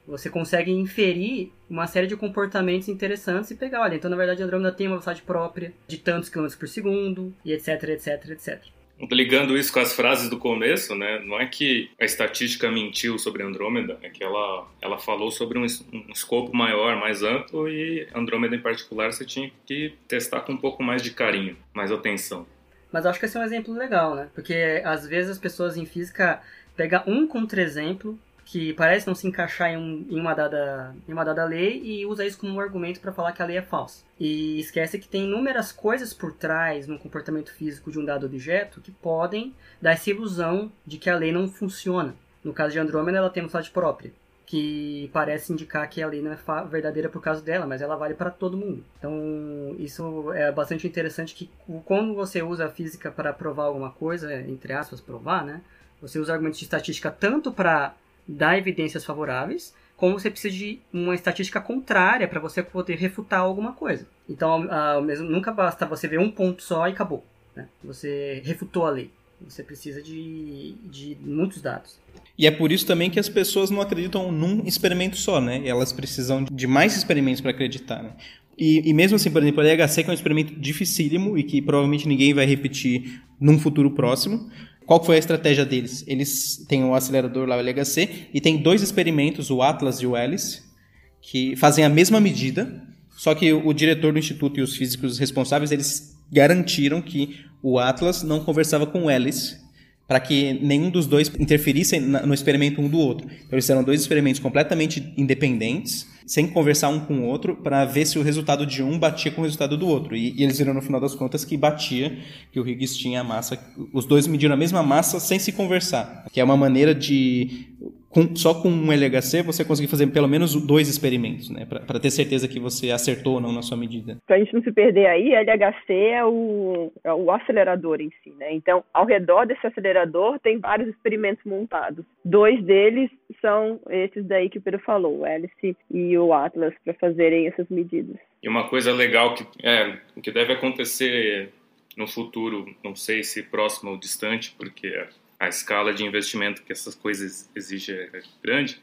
você consegue inferir uma série de comportamentos interessantes e pegar, olha, então na verdade a Andrômeda tem uma velocidade própria de tantos quilômetros por segundo, e etc, etc, etc. Ligando isso com as frases do começo, né, não é que a estatística mentiu sobre Andrômeda, é que ela, ela falou sobre um, um escopo maior, mais amplo, e Andrômeda em particular você tinha que testar com um pouco mais de carinho, mais atenção. Mas acho que esse é um exemplo legal, né? Porque às vezes as pessoas em física pegam um contra-exemplo que parece não se encaixar em, um, em, uma, dada, em uma dada lei e usa isso como um argumento para falar que a lei é falsa. E esquece que tem inúmeras coisas por trás no comportamento físico de um dado objeto que podem dar essa ilusão de que a lei não funciona. No caso de Andrômeda, ela tem uma velocidade própria, que parece indicar que a lei não é verdadeira por causa dela, mas ela vale para todo mundo. Então, isso é bastante interessante que quando você usa a física para provar alguma coisa, entre aspas, provar, né? Você usa argumentos de estatística tanto para dá evidências favoráveis, como você precisa de uma estatística contrária para você poder refutar alguma coisa. Então, mesmo, nunca basta você ver um ponto só e acabou. Né? Você refutou a lei. Você precisa de, de muitos dados. E é por isso também que as pessoas não acreditam num experimento só, né? Elas precisam de mais experimentos para acreditar. Né? E, e, mesmo assim, por exemplo, a LHC, que é um experimento dificílimo e que provavelmente ninguém vai repetir num futuro próximo, qual foi a estratégia deles? Eles têm o um acelerador lá, o LHC, e tem dois experimentos, o Atlas e o Alice, que fazem a mesma medida, só que o diretor do instituto e os físicos responsáveis, eles garantiram que o Atlas não conversava com o Alice, para que nenhum dos dois interferisse no experimento um do outro. Então eles fizeram dois experimentos completamente independentes, sem conversar um com o outro, para ver se o resultado de um batia com o resultado do outro. E, e, eles viram no final das contas que batia, que o Higgs tinha a massa. Os dois mediram a mesma massa sem se conversar, que é uma maneira de com, só com um LHC você conseguir fazer pelo menos dois experimentos, né? Para ter certeza que você acertou ou não na sua medida. Para a gente não se perder aí, LHC é o, é o acelerador em si, né? Então, ao redor desse acelerador tem vários experimentos montados. Dois deles são esses daí que o Pedro falou, o Alice e o Atlas, para fazerem essas medidas. E uma coisa legal que, é, que deve acontecer no futuro, não sei se próximo ou distante, porque a escala de investimento que essas coisas exigem é grande,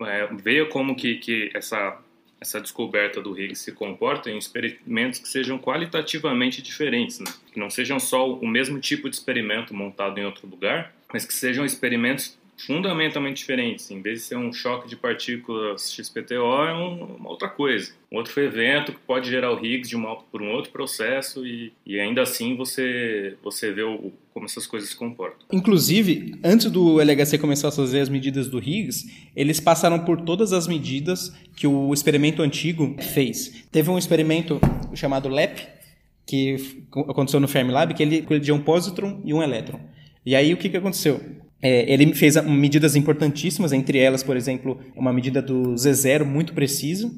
é, veja como que, que essa, essa descoberta do Higgs se comporta em experimentos que sejam qualitativamente diferentes, né? que não sejam só o mesmo tipo de experimento montado em outro lugar, mas que sejam experimentos fundamentalmente diferentes. Em vez de ser um choque de partículas XPTO, é um, uma outra coisa. Um outro evento que pode gerar o Higgs de uma, por um outro processo e, e ainda assim você, você vê o, como essas coisas se comportam. Inclusive, antes do LHC começar a fazer as medidas do Higgs, eles passaram por todas as medidas que o experimento antigo fez. Teve um experimento chamado LEP, que aconteceu no Fermilab, que ele colidia um positron e um elétron. E aí o que, que aconteceu? É, ele fez medidas importantíssimas, entre elas, por exemplo, uma medida do Z0 muito precisa,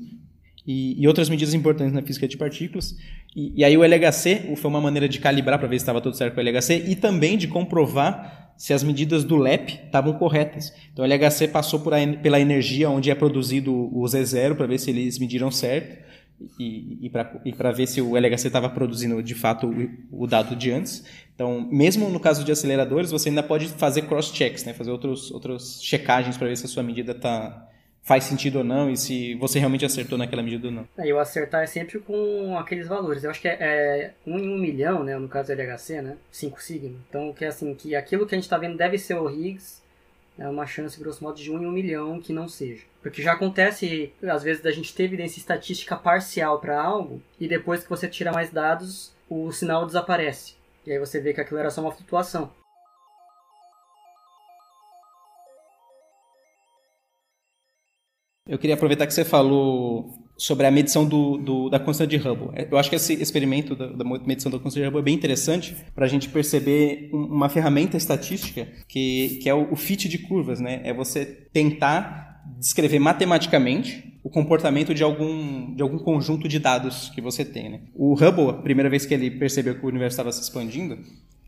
e, e, outras medidas importantes na física de partículas. E, e aí o LHC foi uma maneira de calibrar para ver se estava tudo certo com o LHC e também de comprovar se as medidas do LEP estavam corretas. Então o LHC passou a, pela energia onde é produzido o Z0 para ver se eles mediram certo e, e para ver se o LHC estava produzindo de fato o, o, dado de antes. Então, mesmo no caso de aceleradores, você ainda pode fazer cross-checks, né? fazer outros, outras checagens para ver se a sua medida tá, faz sentido ou não e se você realmente acertou naquela medida ou não. É, e o acertar é sempre com aqueles valores. Eu acho que é, é um em um milhão, né? no caso do LHC, né? 5 sigma. Então, que é assim, que aquilo que a gente está vendo deve ser o Higgs, é uma chance, grosso modo, de um em um milhão que não seja. Porque já acontece, às vezes, da gente ter evidência estatística parcial para algo e depois que você tira mais dados, o sinal desaparece. E aí você vê que aquilo era só uma flutuação. Eu queria aproveitar que você falou sobre a medição do, do, da constante de Hubble. Eu acho que esse experimento da, da medição da constante de Hubble é bem interessante para a gente perceber uma ferramenta estatística que, que é o, o fit de curvas, né? É você tentar descrever matematicamente o comportamento de algum, de algum conjunto de dados que você tem. Né? O Hubble, a primeira vez que ele percebeu que o universo estava se expandindo,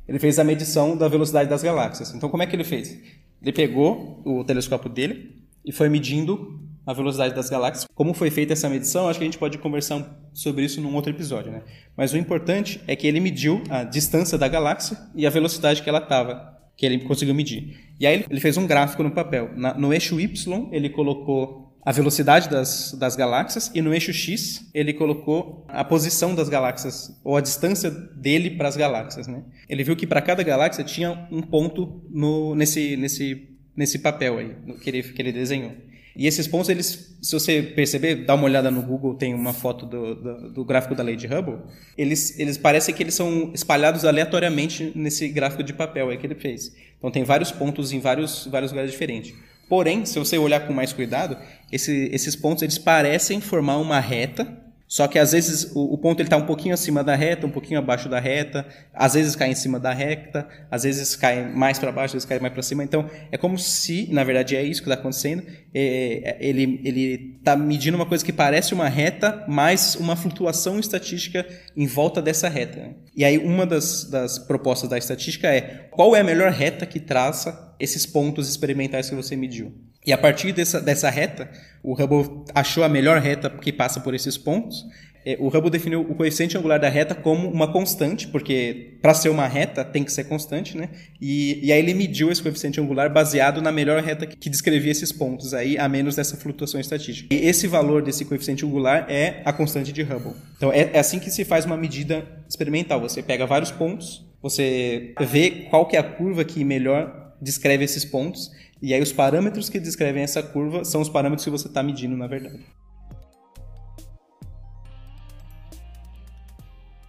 ele fez a medição da velocidade das galáxias. Então, como é que ele fez? Ele pegou o telescópio dele e foi medindo a velocidade das galáxias. Como foi feita essa medição, acho que a gente pode conversar sobre isso num outro episódio, né? Mas o importante é que ele mediu a distância da galáxia e a velocidade que ela estava, que ele conseguiu medir. E aí ele fez um gráfico no papel. Na, no eixo Y, ele colocou a velocidade das, das galáxias e no eixo X ele colocou a posição das galáxias ou a distância dele para as galáxias, né? Ele viu que para cada galáxia tinha um ponto no, nesse, nesse, nesse papel aí, que ele, que ele desenhou. E esses pontos, eles, se você perceber, dá uma olhada no Google, tem uma foto do, do, do, gráfico da de Hubble, eles, eles parecem que eles são espalhados aleatoriamente nesse gráfico de papel aí que ele fez. Então tem vários pontos em vários, vários lugares diferentes. Porém, se você olhar com mais cuidado, esse, esses pontos eles parecem formar uma reta só que às vezes o, o ponto ele está um pouquinho acima da reta, um pouquinho abaixo da reta, às vezes cai em cima da reta, às vezes cai mais para baixo, às vezes cai mais para cima. Então é como se, na verdade, é isso que está acontecendo. É, ele ele está medindo uma coisa que parece uma reta, mais uma flutuação estatística em volta dessa reta. Né? E aí uma das, das propostas da estatística é qual é a melhor reta que traça esses pontos experimentais que você mediu. E a partir dessa, dessa reta, o Hubble achou a melhor reta que passa por esses pontos. É, o Hubble definiu o coeficiente angular da reta como uma constante, porque para ser uma reta tem que ser constante, né? E, e aí ele mediu esse coeficiente angular baseado na melhor reta que descrevia esses pontos, aí a menos dessa flutuação estatística. E esse valor desse coeficiente angular é a constante de Hubble. Então é, é assim que se faz uma medida experimental. Você pega vários pontos, você vê qual que é a curva que melhor descreve esses pontos e aí os parâmetros que descrevem essa curva são os parâmetros que você está medindo, na verdade.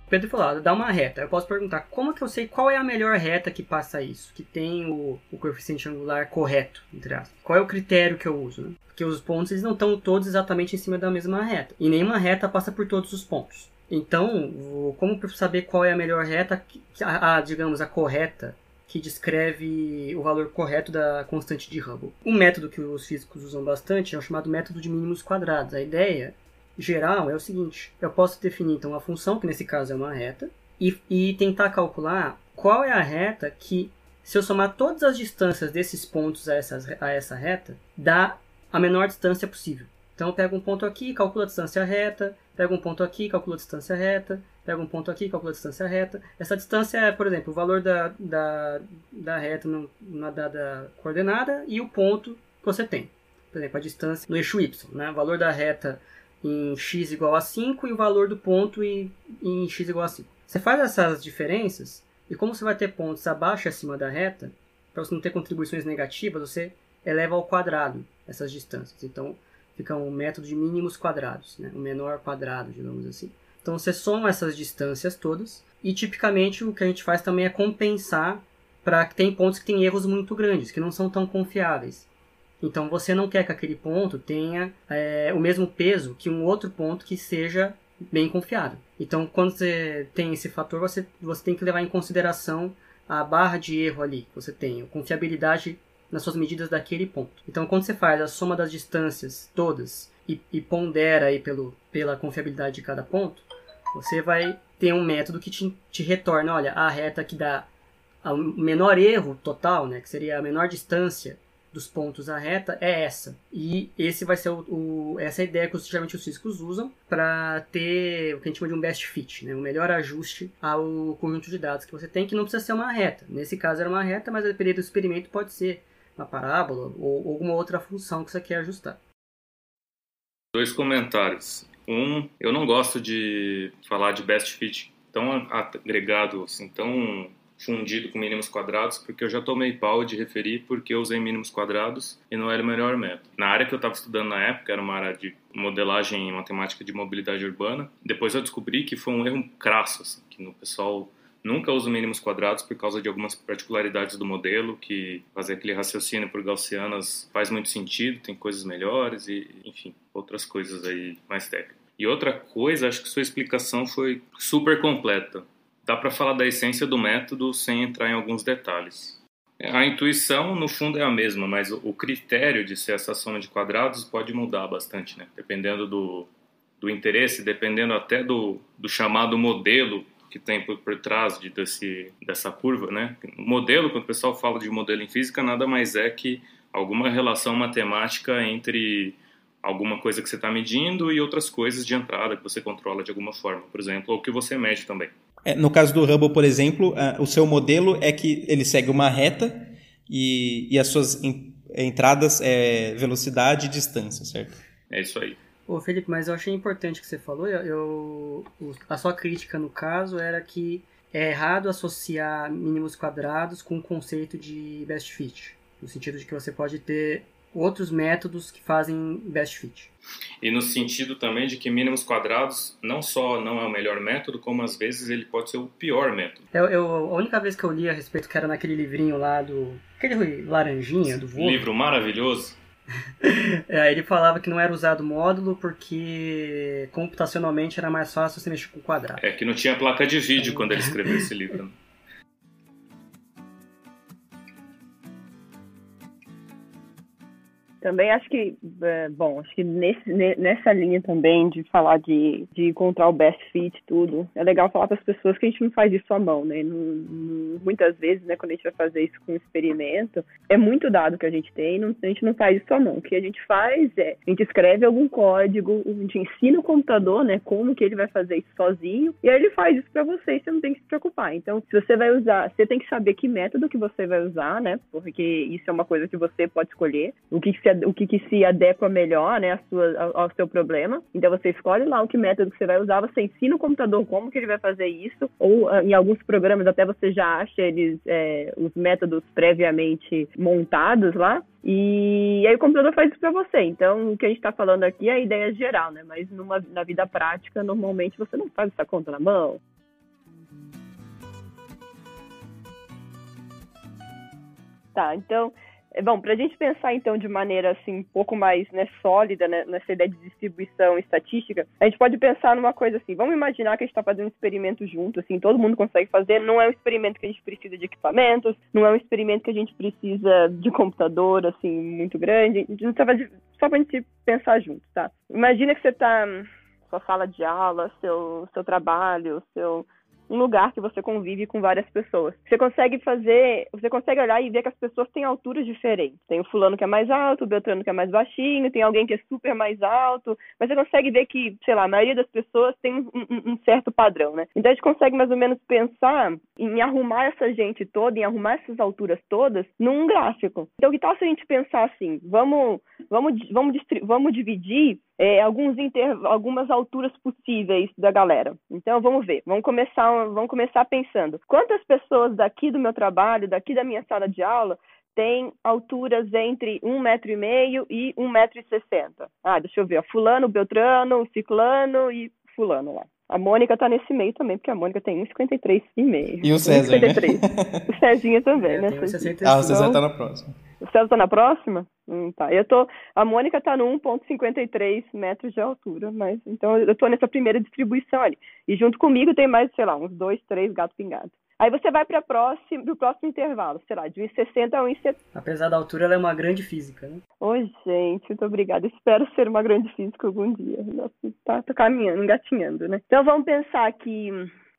Pedro falou, dá uma reta. Eu posso perguntar, como que eu sei qual é a melhor reta que passa isso? Que tem o, o coeficiente angular correto, entre aspas. Qual é o critério que eu uso? Né? Porque os pontos eles não estão todos exatamente em cima da mesma reta. E nenhuma reta passa por todos os pontos. Então, como saber qual é a melhor reta, a, a digamos, a correta que descreve o valor correto da constante de Hubble. Um método que os físicos usam bastante é o chamado método de mínimos quadrados. A ideia geral é o seguinte: eu posso definir então a função, que nesse caso é uma reta, e, e tentar calcular qual é a reta que, se eu somar todas as distâncias desses pontos a, essas, a essa reta, dá a menor distância possível. Então eu pego um ponto aqui, calculo a distância reta, pego um ponto aqui, calculo a distância reta, pego um ponto aqui, calculo a distância reta. Essa distância é, por exemplo, o valor da, da, da reta no, na dada coordenada e o ponto que você tem. Por exemplo, a distância no eixo y, né? o valor da reta em x igual a 5 e o valor do ponto em, em x igual a 5. Você faz essas diferenças e como você vai ter pontos abaixo e acima da reta, para você não ter contribuições negativas, você eleva ao quadrado essas distâncias. Então, fica um método de mínimos quadrados, né? o menor quadrado, digamos assim. Então, você soma essas distâncias todas e, tipicamente, o que a gente faz também é compensar para que tem pontos que têm erros muito grandes, que não são tão confiáveis. Então, você não quer que aquele ponto tenha é, o mesmo peso que um outro ponto que seja bem confiável. Então, quando você tem esse fator, você, você tem que levar em consideração a barra de erro ali que você tem, a confiabilidade nas suas medidas daquele ponto. Então, quando você faz a soma das distâncias todas e, e pondera aí pelo, pela confiabilidade de cada ponto, você vai ter um método que te, te retorna, olha, a reta que dá o menor erro total, né, que seria a menor distância dos pontos à reta é essa. E esse vai ser o, o essa é a ideia que geralmente os físicos usam para ter o que a gente chama de um best fit, né? o melhor ajuste ao conjunto de dados que você tem, que não precisa ser uma reta. Nesse caso era uma reta, mas dependendo do experimento pode ser uma parábola ou alguma outra função que você quer ajustar. Dois comentários. Um, eu não gosto de falar de best fit tão agregado, assim, tão fundido com mínimos quadrados, porque eu já tomei pau de referir porque eu usei mínimos quadrados e não era o melhor método. Na área que eu estava estudando na época, era uma área de modelagem e matemática de mobilidade urbana. Depois eu descobri que foi um erro crasso, assim, que o pessoal nunca usa mínimos quadrados por causa de algumas particularidades do modelo, que fazer aquele raciocínio por gaussianas faz muito sentido, tem coisas melhores e, enfim, outras coisas aí mais técnicas. E outra coisa, acho que sua explicação foi super completa dá para falar da essência do método sem entrar em alguns detalhes. A intuição, no fundo, é a mesma, mas o critério de ser essa soma de quadrados pode mudar bastante, né? dependendo do, do interesse, dependendo até do, do chamado modelo que tem por, por trás de, desse, dessa curva. Né? O modelo, quando o pessoal fala de modelo em física, nada mais é que alguma relação matemática entre alguma coisa que você está medindo e outras coisas de entrada que você controla de alguma forma, por exemplo, ou que você mede também. É, no caso do Hubble, por exemplo, uh, o seu modelo é que ele segue uma reta e, e as suas entradas é velocidade e distância, certo? É isso aí. Ô Felipe, mas eu achei importante o que você falou. Eu, eu, a sua crítica, no caso, era que é errado associar mínimos quadrados com o conceito de best fit. No sentido de que você pode ter outros métodos que fazem best fit. E no sentido também de que mínimos quadrados não só não é o melhor método, como às vezes ele pode ser o pior método. Eu, eu a única vez que eu li a respeito que era naquele livrinho lá do aquele laranjinha do voo. Livro maravilhoso. É, ele falava que não era usado módulo porque computacionalmente era mais fácil você mexer com quadrado. É que não tinha placa de vídeo quando ele escreveu esse livro. Também acho que, é, bom, acho que nesse, nessa linha também de falar de, de encontrar o best fit tudo, é legal falar para as pessoas que a gente não faz isso à mão, né? Não, não, muitas vezes, né, quando a gente vai fazer isso com experimento, é muito dado que a gente tem, não, a gente não faz isso à mão. O que a gente faz é, a gente escreve algum código, a gente ensina o computador, né, como que ele vai fazer isso sozinho, e aí ele faz isso para você, e você não tem que se preocupar. Então, se você vai usar, você tem que saber que método que você vai usar, né? Porque isso é uma coisa que você pode escolher. O que, que você o que, que se adequa melhor né, sua, ao, ao, seu problema. Então você escolhe lá o que método que você vai usar, você ensina o computador como que ele vai fazer isso, ou ah, em alguns programas até você já acha eles é, os métodos previamente montados lá. E aí o computador faz isso para você. Então, o que a gente está falando aqui é a ideia geral, né? Mas numa, na vida prática, normalmente você não faz essa conta na mão. Tá, então bom, para a gente pensar então de maneira assim um pouco mais né, sólida né, nessa ideia de distribuição estatística, a gente pode pensar numa coisa assim. Vamos imaginar que a gente está fazendo um experimento junto, assim, todo mundo consegue fazer. Não é um experimento que a gente precisa de equipamentos, não é um experimento que a gente precisa de computador assim muito grande. Só para a gente pensar junto, tá? Imagina que você está sua sala de aula, seu seu trabalho, seu um lugar que você convive com várias pessoas. Você consegue fazer, você consegue olhar e ver que as pessoas têm alturas diferentes. Tem o fulano que é mais alto, o Beltrano que é mais baixinho, tem alguém que é super mais alto, mas você consegue ver que, sei lá, a maioria das pessoas tem um, um, um certo padrão, né? Então a gente consegue mais ou menos pensar em arrumar essa gente toda, em arrumar essas alturas todas num gráfico. Então que tal se a gente pensar assim, vamos, vamos, vamos, vamos dividir é, alguns inter... algumas alturas possíveis da galera. Então vamos ver, vamos começar, vamos começar pensando. Quantas pessoas daqui do meu trabalho, daqui da minha sala de aula, têm alturas entre um metro e meio e um metro e sessenta? Ah, deixa eu ver, ó, fulano, beltrano, ciclano e fulano lá. A Mônica tá nesse meio também, porque a Mônica tem 1,53,5. E o César, 1,53. né? o Cezinha também, Eu né? tenho 65. Ah, o César tá na próxima. O César tá na próxima? Hum, tá. Eu tô, a Mônica tá no 1,53 metros de altura, mas então eu tô nessa primeira distribuição ali. E junto comigo tem mais, sei lá, uns dois, três gatos pingados. Aí você vai para pro próximo intervalo, sei lá, de 1,60 a 1,70. Apesar da altura, ela é uma grande física, né? Oi, gente, muito obrigada. Espero ser uma grande física algum dia. Nossa, tá, tá caminhando, engatinhando, né? Então vamos pensar que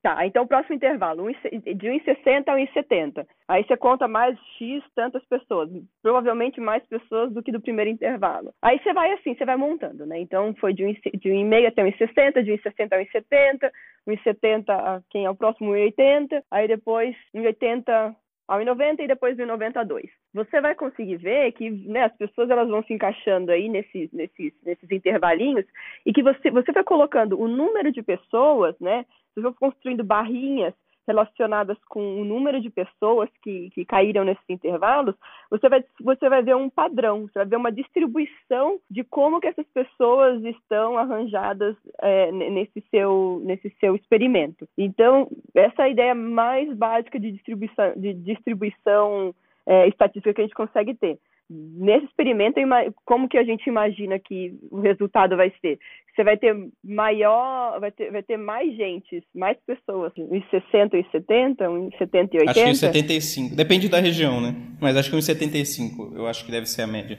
Tá, então o próximo intervalo, um e- de 1,60 a 1,70. Aí você conta mais X tantas pessoas, provavelmente mais pessoas do que do primeiro intervalo. Aí você vai assim, você vai montando, né? Então foi de 1,5 de 1,5 até 1,60, de 1,60 a 1,70, 1,70 a quem é o próximo 1,80, aí depois 1,80 ao 1,90 e depois do 1,90 a 2. Você vai conseguir ver que né, as pessoas elas vão se encaixando aí nesses, nesses, nesses intervalinhos e que você, você vai colocando o número de pessoas, né? Você vai construindo barrinhas relacionadas com o número de pessoas que, que caíram nesses intervalos, você vai, você vai ver um padrão, você vai ver uma distribuição de como que essas pessoas estão arranjadas é, nesse, seu, nesse seu experimento. Então, essa é ideia mais básica de distribuição, de distribuição é, estatística que a gente consegue ter. Nesse experimento, como que a gente imagina que o resultado vai ser? Você vai ter maior, vai ter, vai ter mais gente, mais pessoas, uns 60 e 70, uns 70 e 80. Acho que uns 75. Depende da região, né? Mas acho que uns 75. Eu acho que deve ser a média.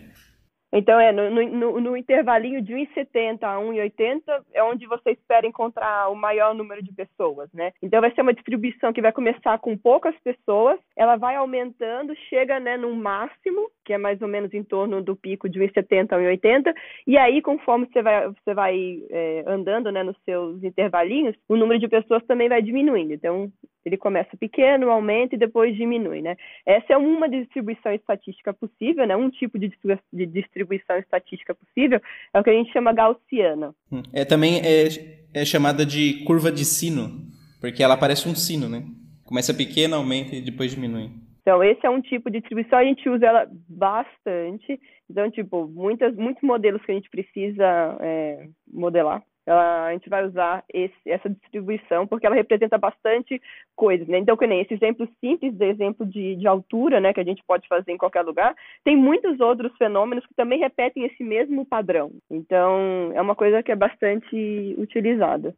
Então, é, no, no, no intervalinho de 1,70 a 1,80 é onde você espera encontrar o maior número de pessoas, né? Então, vai ser uma distribuição que vai começar com poucas pessoas, ela vai aumentando, chega, né, no máximo, que é mais ou menos em torno do pico de 1,70 a 1,80, e aí, conforme você vai, você vai é, andando, né, nos seus intervalinhos, o número de pessoas também vai diminuindo. Então, ele começa pequeno, aumenta e depois diminui, né? Essa é uma distribuição estatística possível, né? Um tipo de distribu- de distribuição estatística possível é o que a gente chama gaussiana. Hum. É, também é, é chamada de curva de sino, porque ela parece um sino, né? Começa pequena, aumenta e depois diminui. Então, esse é um tipo de distribuição, a gente usa ela bastante. Então, tipo, muitas, muitos modelos que a gente precisa é, modelar, ela- a gente vai usar esse- essa distribuição porque ela representa bastante coisas, né? Então, que nem esse exemplo simples de exemplo de, de altura, né, que a gente pode fazer em qualquer lugar, tem muitos outros fenômenos que também repetem esse mesmo padrão. Então, é uma coisa que é bastante utilizada.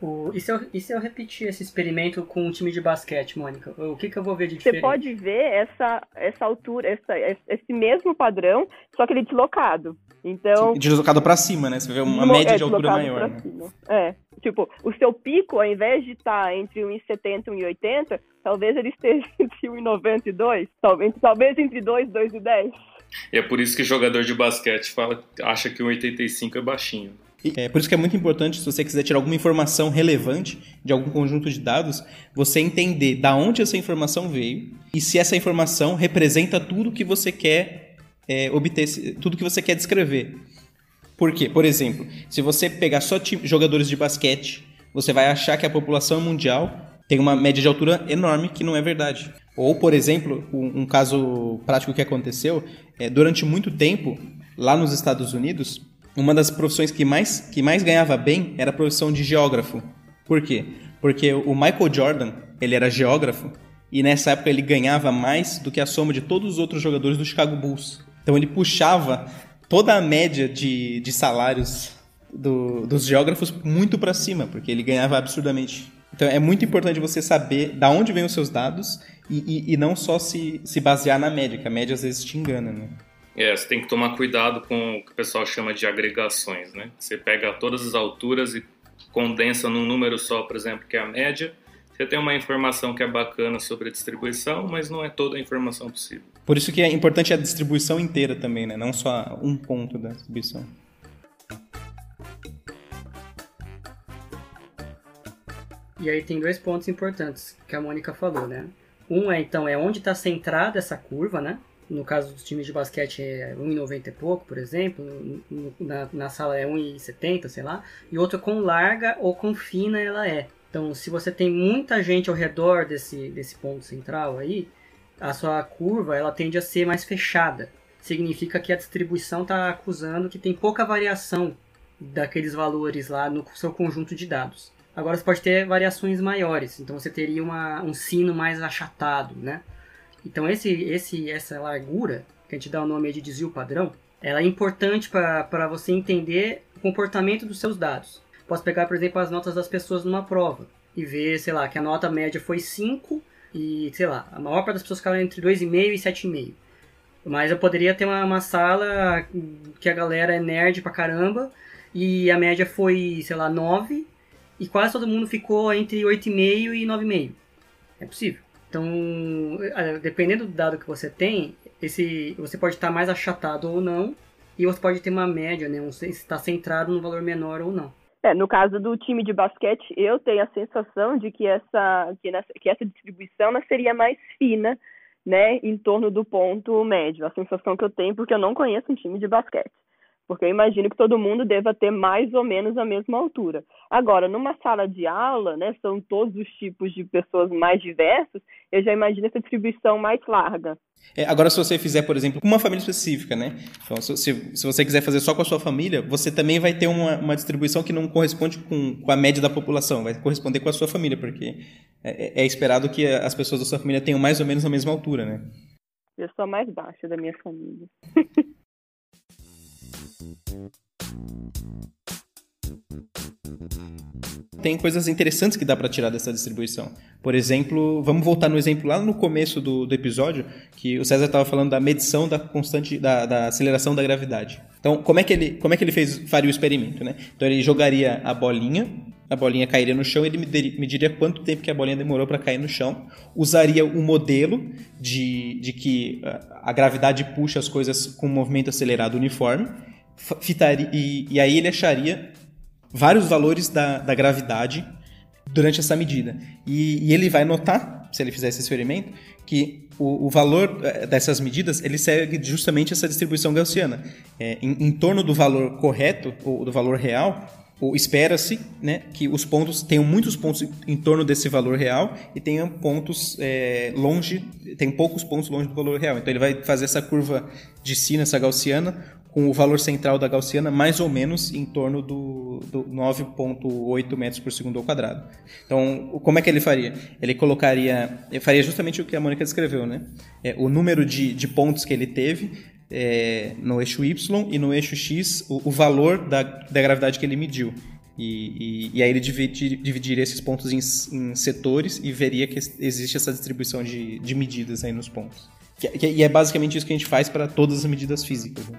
O, e, se eu, e se eu repetir esse experimento com um time de basquete, Mônica? O que, que eu vou ver de Você diferente? pode ver essa, essa altura, essa, esse mesmo padrão, só que ele deslocado. Então, Deslocado pra cima, né? Você vê uma Mo- média é, de altura maior, né? cima. É. Tipo, o seu pico, ao invés de estar entre 1,70 e 1,80, talvez ele esteja entre 1,90 e 2. Talvez, talvez entre 2, 2 e 10. E é por isso que jogador de basquete fala, acha que um 85 é baixinho. É por isso que é muito importante, se você quiser tirar alguma informação relevante de algum conjunto de dados, você entender da onde essa informação veio e se essa informação representa tudo que você quer é, obter, tudo que você quer descrever. Por quê? Por exemplo, se você pegar só jogadores de basquete, você vai achar que a população mundial tem uma média de altura enorme, que não é verdade. Ou, por exemplo, um, um caso prático que aconteceu, é, durante muito tempo, lá nos Estados Unidos, uma das profissões que mais, que mais ganhava bem era a profissão de geógrafo. Por quê? Porque o Michael Jordan, ele era geógrafo, e nessa época ele ganhava mais do que a soma de todos os outros jogadores do Chicago Bulls. Então ele puxava toda a média de, de salários do- dos geógrafos muito para cima, porque ele ganhava absurdamente. Então é muito importante você saber da onde vêm os seus dados e, e- e não só se, se basear na média, que a média às vezes te engana, né? É, você tem que tomar cuidado com o que o pessoal chama de agregações, né? Você pega todas as alturas e condensa num número só, por exemplo, que é a média. Você tem uma informação que é bacana sobre a distribuição, mas não é toda a informação possível. Por isso que é importante a distribuição inteira também, né? Não só um ponto da distribuição. E aí tem dois pontos importantes que a Mônica falou, né? Um é então é onde está centrada essa curva, né? No caso dos times de basquete é 1,90 e pouco, por exemplo, na, na sala é 1,70, sei lá, e outra com larga ou com fina ela é. Então, se você tem muita gente ao redor desse, desse ponto central aí, a sua curva ela tende a ser mais fechada. Significa que a distribuição está acusando que tem pouca variação daqueles valores lá no seu conjunto de dados. Agora você pode ter variações maiores, então você teria uma, um sino mais achatado, né? Então esse, esse, essa largura, que a gente dá o nome de desvio padrão, ela é importante para você entender o comportamento dos seus dados. Posso pegar, por exemplo, as notas das pessoas numa prova e ver, sei lá, que a nota média foi 5 e, sei lá, a maior parte das pessoas ficaram entre 2,5 e 7,5. Mas eu poderia ter uma, uma sala que a galera é nerd pra caramba e a média foi, sei lá, 9 e quase todo mundo ficou entre 8,5 e 9,5. É possível. Então, dependendo do dado que você tem, esse, você pode estar mais achatado ou não, e você pode ter uma média, né? Um, está centrado no valor menor ou não. É, no caso do time de basquete, eu tenho a sensação de que essa, que, nessa, que essa distribuição seria mais fina, né, em torno do ponto médio. A sensação que eu tenho, porque eu não conheço um time de basquete. Porque eu imagino que todo mundo deva ter mais ou menos a mesma altura. Agora, numa sala de aula, né, são todos os tipos de pessoas mais diversos, eu já imagino essa distribuição mais larga. É, agora, se você fizer, por exemplo, com uma família específica, né? Então, se, se, você quiser fazer só com a sua família, você também vai ter uma, uma distribuição que não corresponde com, com, a média da população, vai corresponder com a sua família, porque é, é esperado que as pessoas da sua família tenham mais ou menos a mesma altura, né? Eu sou a mais baixa da minha família. Tem coisas interessantes que dá para tirar dessa distribuição. Por exemplo, vamos voltar no exemplo lá no começo do, do episódio, que o César estava falando da medição da constante da, da, aceleração da gravidade. Então, como é que ele, como é que ele fez, faria o experimento, né? Então ele jogaria a bolinha, a bolinha cairia no chão, ele mediria quanto tempo que a bolinha demorou para cair no chão, usaria o um modelo de, de que a gravidade puxa as coisas com um movimento acelerado uniforme fitaria, e, e aí ele acharia vários valores da, da gravidade durante essa medida. E, e, ele vai notar, se ele fizer esse experimento, que o, o, valor eh, dessas medidas ele segue justamente essa distribuição gaussiana. É, em, em, torno do valor correto, ou do valor real, espera-se né, que os pontos tenham muitos pontos em torno desse valor real e tenham pontos é, longe, tem poucos pontos longe do valor real. Então ele vai fazer essa curva de sino, essa gaussiana, com o valor central da gaussiana mais ou menos em torno do, do 9,8 metros por segundo ao quadrado. Então, como é que ele faria? Ele colocaria, ele faria justamente o que a Mônica descreveu, né? É, o número de, de pontos que ele teve é, no eixo Y e no eixo X o, o valor da, da gravidade que ele mediu. E, e, e, aí ele dividir, dividiria esses pontos em, em, setores e veria que existe essa distribuição de, de medidas aí nos pontos. E é basicamente isso que a gente faz para todas as medidas físicas. Né?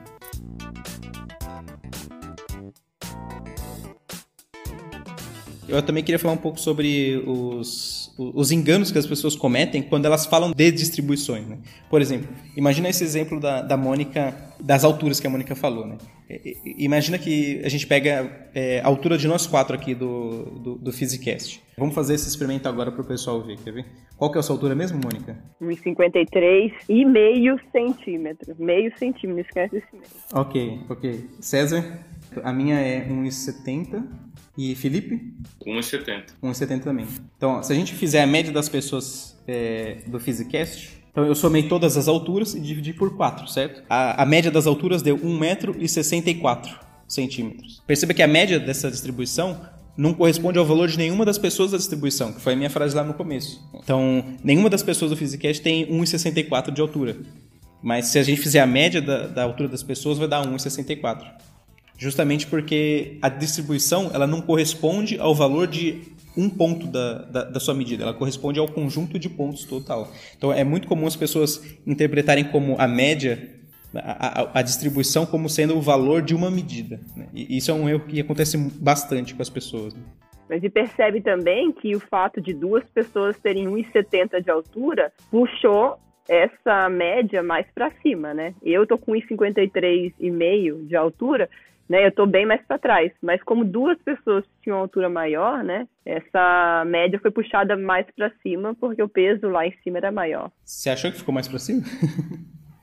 Eu também queria falar um pouco sobre os, os enganos que as pessoas cometem quando elas falam de distribuições. Né? Por exemplo, imagina esse exemplo da, da Mônica, das alturas que a Mônica falou. Né? Imagina que a gente pega é, a altura de nós quatro aqui do, do, do Physicast. Vamos fazer esse experimento agora para o pessoal ver, quer ver? Qual que é a sua altura mesmo, Mônica? 1,53 e meio centímetro. Meio centímetro, esquece esse meio. Ok, ok. César? A minha é 1,70 e Felipe? 1,70. 1,70 também. Então, se a gente fizer a média das pessoas é, do Physicast, então eu somei todas as alturas e dividi por 4, certo? A, a média das alturas deu 1,64 centímetros. Perceba que a média dessa distribuição não corresponde ao valor de nenhuma das pessoas da distribuição, que foi a minha frase lá no começo. Então, nenhuma das pessoas do Physicast tem 1,64 de altura. Mas se a gente fizer a média da, da altura das pessoas, vai dar 1,64 justamente porque a distribuição ela não corresponde ao valor de um ponto da, da, da, sua medida, ela corresponde ao conjunto de pontos total. Então é muito comum as pessoas interpretarem como a média, a, a, a distribuição como sendo o valor de uma medida. Né? E isso é um erro que acontece bastante com as pessoas. Né? Mas e percebe também que o fato de duas pessoas terem 1,70 de altura puxou essa média mais para cima, né? Eu tô com 1,53,5 de altura, né? Eu estou bem mais para trás, mas como duas pessoas tinham uma altura maior, né? Essa média foi puxada mais para cima porque o peso lá em cima era maior. Você achou que ficou mais para cima?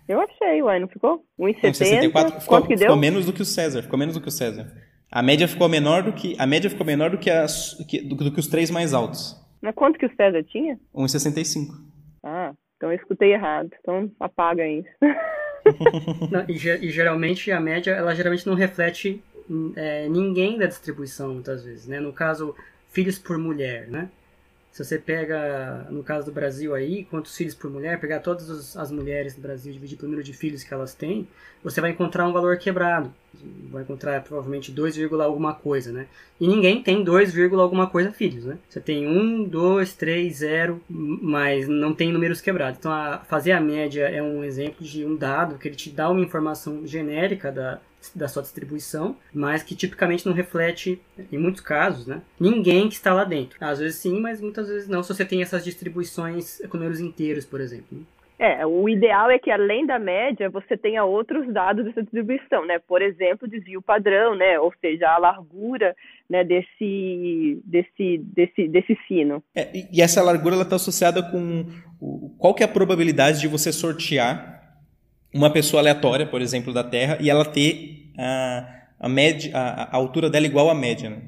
Eu achei, uai, não ficou? 1,64. 1,64. Ficou, Quanto que ficou deu? menos do que o César. Ficou menos do que o César. A média ficou menor do que a média ficou menor do que, as, que- do, do que os três mais altos. Mas quanto que o César tinha? 1,65. Ah, então eu escutei errado. Então apaga isso. Não, e, e geralmente a média, ela geralmente não reflete hum, é, ninguém da distribuição, muitas vezes, né? No caso, filhos por mulher, né? Se você pega, no caso do Brasil aí, quantos filhos por mulher, pegar todas as- mulheres do Brasil, dividir pelo número de filhos que elas têm, você vai encontrar um valor quebrado. Vai encontrar provavelmente 2, alguma coisa, né? E ninguém tem 2, alguma coisa filhos, né? Você tem 1, 2, 3, 0, mas não tem números quebrados. Então, a- fazer a média é um exemplo de um dado que ele te dá uma informação genérica da, da sua distribuição, mas que tipicamente não reflete, em muitos casos, né? Ninguém que está lá dentro. Às vezes sim, mas muitas vezes não, se você tem essas distribuições com números inteiros, por exemplo. né? É, o ideal é que além da média você tenha outros dados dessa distribuição, né? Por exemplo, desvio padrão, né? Ou seja, a largura, né, desse desse desse desse sino. É, e- e essa largura ela está associada com o- qual que é a probabilidade de você sortear uma pessoa aleatória, por exemplo, da Terra, e ela ter a, a, média, a, a altura dela igual à média. Né?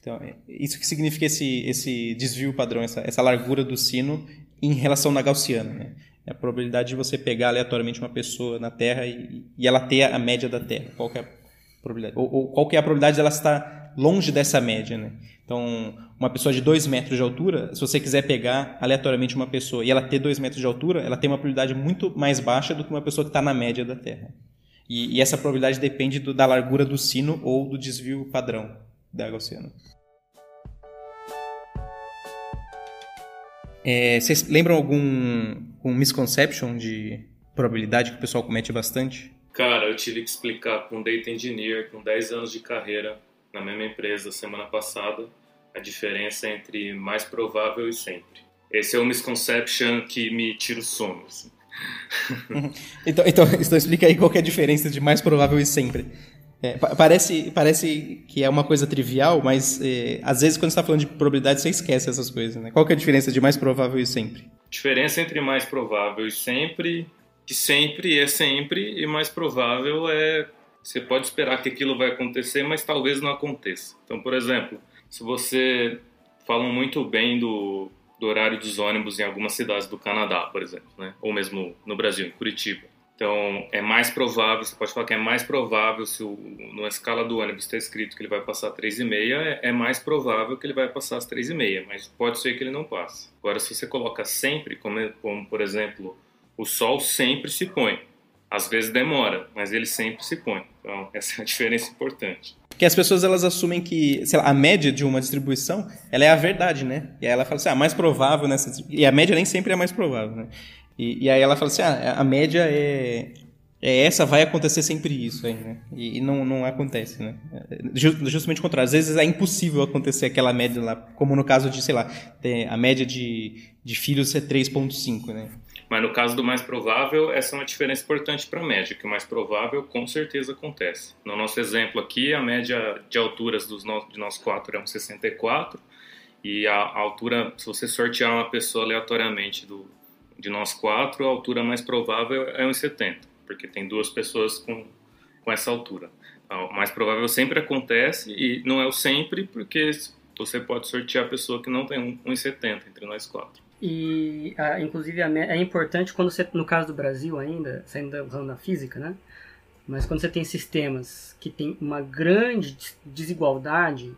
Então, é isso que significa esse, esse desvio padrão, essa, essa largura do sino em relação na gaussiana. Né? É a probabilidade de você pegar aleatoriamente uma pessoa na Terra e, e ela ter a média da Terra. Qual é a probabilidade? Ou, ou qual é a probabilidade dela estar longe dessa média, né? Então, uma pessoa de 2 metros de altura, se você quiser pegar aleatoriamente uma pessoa e ela ter 2 metros de altura, ela tem uma probabilidade muito mais baixa do que uma pessoa que está na média da Terra. E, e essa probabilidade depende do- da largura do sino ou do desvio padrão da gaussiana. É, vocês lembram algum um misconception de probabilidade que o pessoal comete bastante? Cara, eu tive que explicar para um data engineer com 10 anos de carreira na mesma empresa semana passada a diferença entre mais provável e sempre. Esse é um misconception que me tira o sono. assim. Então, então, então explica aí qual que é a diferença de mais provável e sempre. É, pa- parece, parece que é uma coisa trivial, mas é, às vezes quando você está falando de probabilidade você esquece essas coisas. Né? Qual é a diferença de mais provável e sempre? Diferença entre mais provável e sempre, que sempre é sempre e mais provável é você pode esperar que aquilo vai acontecer, mas talvez não aconteça. Então, por exemplo, se você falam muito bem do, do horário dos ônibus em algumas cidades do Canadá, por exemplo, né? ou mesmo no Brasil, em Curitiba. Então, é mais provável, você pode falar que é mais provável se o, na escala do ônibus está escrito que ele vai passar 3,5, é, é mais provável que ele vai passar as 3,5, mas pode ser que ele não passe. Agora, se você coloca sempre, como, como por exemplo, o sol sempre se põe. Às vezes demora, mas ele sempre se põe. Então, essa é a diferença importante. Porque as pessoas elas assumem que, sei lá, a média de uma distribuição, ela é a verdade, né? E aí ela fala assim, ah, mais provável nessa. E a média nem sempre é a mais provável, né? E, e aí ela fala assim, ah, a média é, é essa, vai acontecer sempre isso aí, né? E, e não, não acontece, né? Ju- Justamente o contrário. Às vezes é impossível acontecer aquela média lá, como no caso de, sei lá, a média de, de filhos é 3.5, né? Mas no caso do mais provável, essa é uma diferença importante para a média, que o mais provável com certeza acontece. No nosso exemplo aqui, a média de alturas dos no, de nós quatro é um 64, e a, altura, se você sortear uma pessoa aleatoriamente do, de nós quatro, a altura mais provável é 1,70, porque tem duas pessoas com, com essa altura. Então, O mais provável sempre acontece, e não é o sempre, porque você pode sortear a pessoa que não tem um- 1,70 entre nós quatro. E, ah, inclusive, a é importante quando você, no caso do Brasil ainda, saindo da da física, né? Mas quando você tem sistemas que tem uma grande des- desigualdade,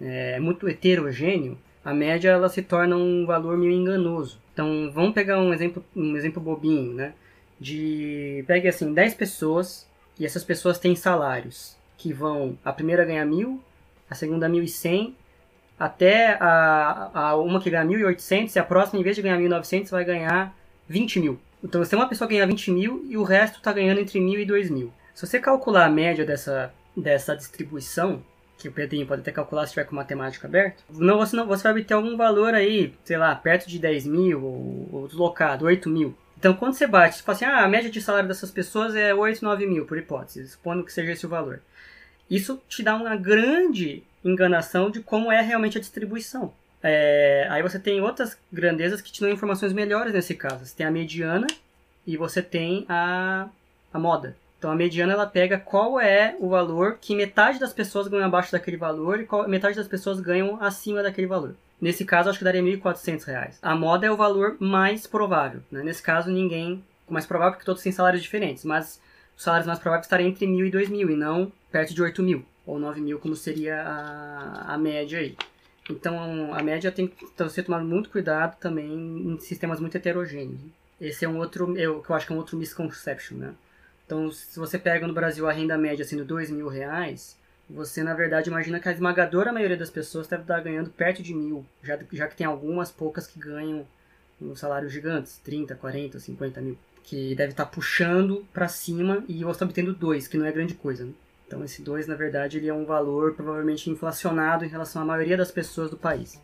é, muito heterogêneo, a média ela se torna um valor meio enganoso. Então, vamos pegar um exemplo, um exemplo bobinho, né? De pegue assim 10 pessoas e essas pessoas têm salários que vão a primeira ganhar mil, a segunda 1.100, até a, a uma que ganha 1.800 e a próxima, em vez de ganhar 1.900, vai ganhar 20 mil. Então, se tem uma pessoa que ganha 20 mil e o resto está ganhando entre 1.000 e 2.000. Se você calcular a média dessa, dessa distribuição, que o Pedrinho pode até calcular se tiver com matemática aberto, não, você, não, você vai obter algum valor aí, sei lá, perto de 10 mil ou, ou deslocado, 8 mil. Então, quando você bate, você fala assim, ah, a média de salário dessas pessoas é 8, 9 mil, por hipótese, supondo que seja esse o valor. Isso te dá uma grande enganação de como é realmente a distribuição. É, aí você tem outras grandezas que te dão informações melhores nesse caso. Você tem a mediana, e você tem a, a moda. Então a mediana ela pega qual é o valor que metade das pessoas ganham abaixo daquele valor e qual, metade das pessoas ganham acima daquele valor. Nesse caso, acho que daria R$ 1.400. A moda é o valor mais provável. Né? Nesse caso, ninguém. Mais provável porque todos têm salários diferentes, mas os salários mais prováveis estariam entre mil e dois mil e não perto de 8 mil ou 9 mil, como seria a, a média aí. Então, a média tem que ser tomado muito cuidado também em sistemas muito heterogêneos. Esse é um outro, eu, que eu acho que é um outro misconception, né? Então, se você pega no Brasil a renda média sendo dois mil reais, você na verdade imagina que a esmagadora maioria das pessoas deve estar ganhando perto de mil, já, já que tem algumas poucas que ganham um salários gigantes, 30, 40, 50 mil, que deve estar puxando para cima e você está obtendo dois, que não é grande coisa. Né? Então esse 2, na verdade, ele é um valor provavelmente inflacionado em relação à maioria das pessoas do país.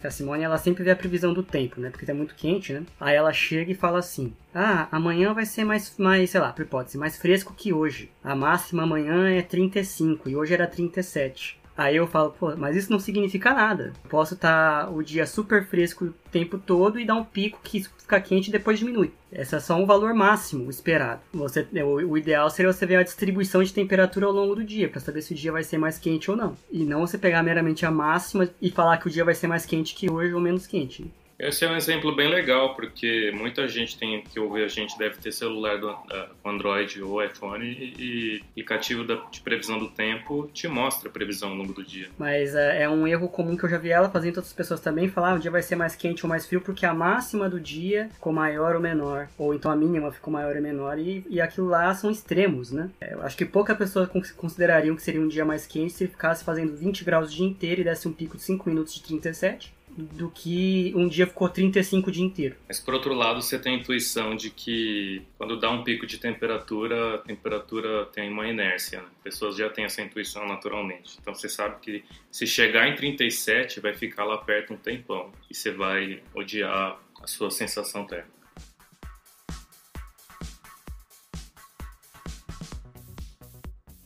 A Simone, ela sempre vê a previsão do tempo, né? Porque tá muito quente, né? Aí ela chega e fala assim: Ah, amanhã vai ser mais, mais sei lá, por hipótese, mais fresco que hoje. A máxima amanhã é 35 e hoje era 37. Aí eu falo, pô, mas isso não significa nada. Posso estar tá o dia super fresco o tempo todo e dar um pico que fica quente e depois diminui. Esse é só um valor máximo esperado. Você, o, o ideal seria você ver a distribuição de temperatura ao longo do dia, para saber se o dia vai ser mais quente ou não. E não você pegar meramente a máxima e falar que o dia vai ser mais quente que hoje ou menos quente. Esse é um exemplo bem legal, porque muita gente tem que ouvir a gente deve ter celular do uh, Android ou iPhone e, e aplicativo da, de previsão do tempo te mostra a previsão ao longo do dia. Mas uh, é um erro comum que eu já vi ela fazendo outras pessoas também falar, ah, o dia vai ser mais quente ou mais frio porque a máxima do dia ficou maior ou menor, ou então a mínima ficou maior ou menor e, e aquilo lá são extremos, né? É, eu acho que pouca pessoa considerariam que seria um dia mais quente se ficasse fazendo 20 graus o dia inteiro e desse um pico de 5 minutos de 37 do que um dia ficou 35 o dia inteiro. Mas por outro lado, você tem a intuição de que quando dá um pico de temperatura, a temperatura tem uma inércia. Né? Pessoas já têm essa intuição naturalmente. Então você sabe que se chegar em 37, vai ficar lá perto um tempão e você vai odiar a sua sensação térmica.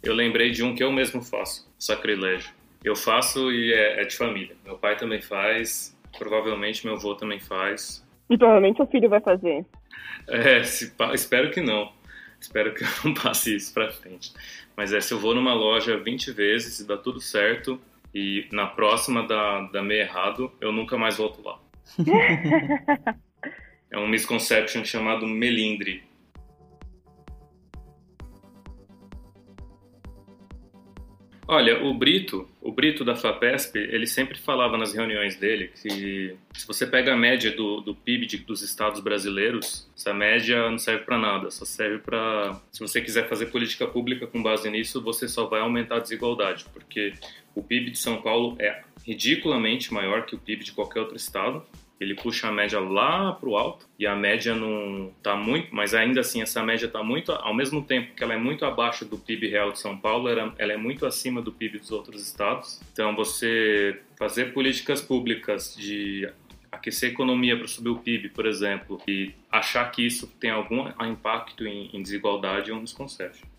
Eu lembrei de um que eu mesmo faço, sacrilégio. Eu faço e é, é, de família. Meu pai também faz, provavelmente meu avô também faz. E provavelmente o filho vai fazer. É, se, espero que não. Espero que eu não passe isso pra frente. Mas é, se eu vou numa loja 20 vezes e dá tudo certo, e na próxima dá, dá meio errado, eu nunca mais volto lá. é um misconception chamado melindre. Olha, o Brito, o Brito da FAPESP, ele sempre falava nas reuniões dele que se você pega a média do, do PIB de, dos estados brasileiros, essa média não serve para nada, só serve para se você quiser fazer política pública com base nisso, você só vai aumentar a desigualdade, porque o PIB de São Paulo é ridiculamente maior que o PIB de qualquer outro estado ele puxa a média lá para o alto e a média não está muito, mas ainda assim essa média está muito, ao mesmo tempo que ela é muito abaixo do PIB real de São Paulo, ela, é muito acima do PIB dos outros estados. Então você fazer políticas públicas de aquecer a economia para subir o PIB, por exemplo, e achar que isso tem algum impacto em desigualdade é um desconcerto.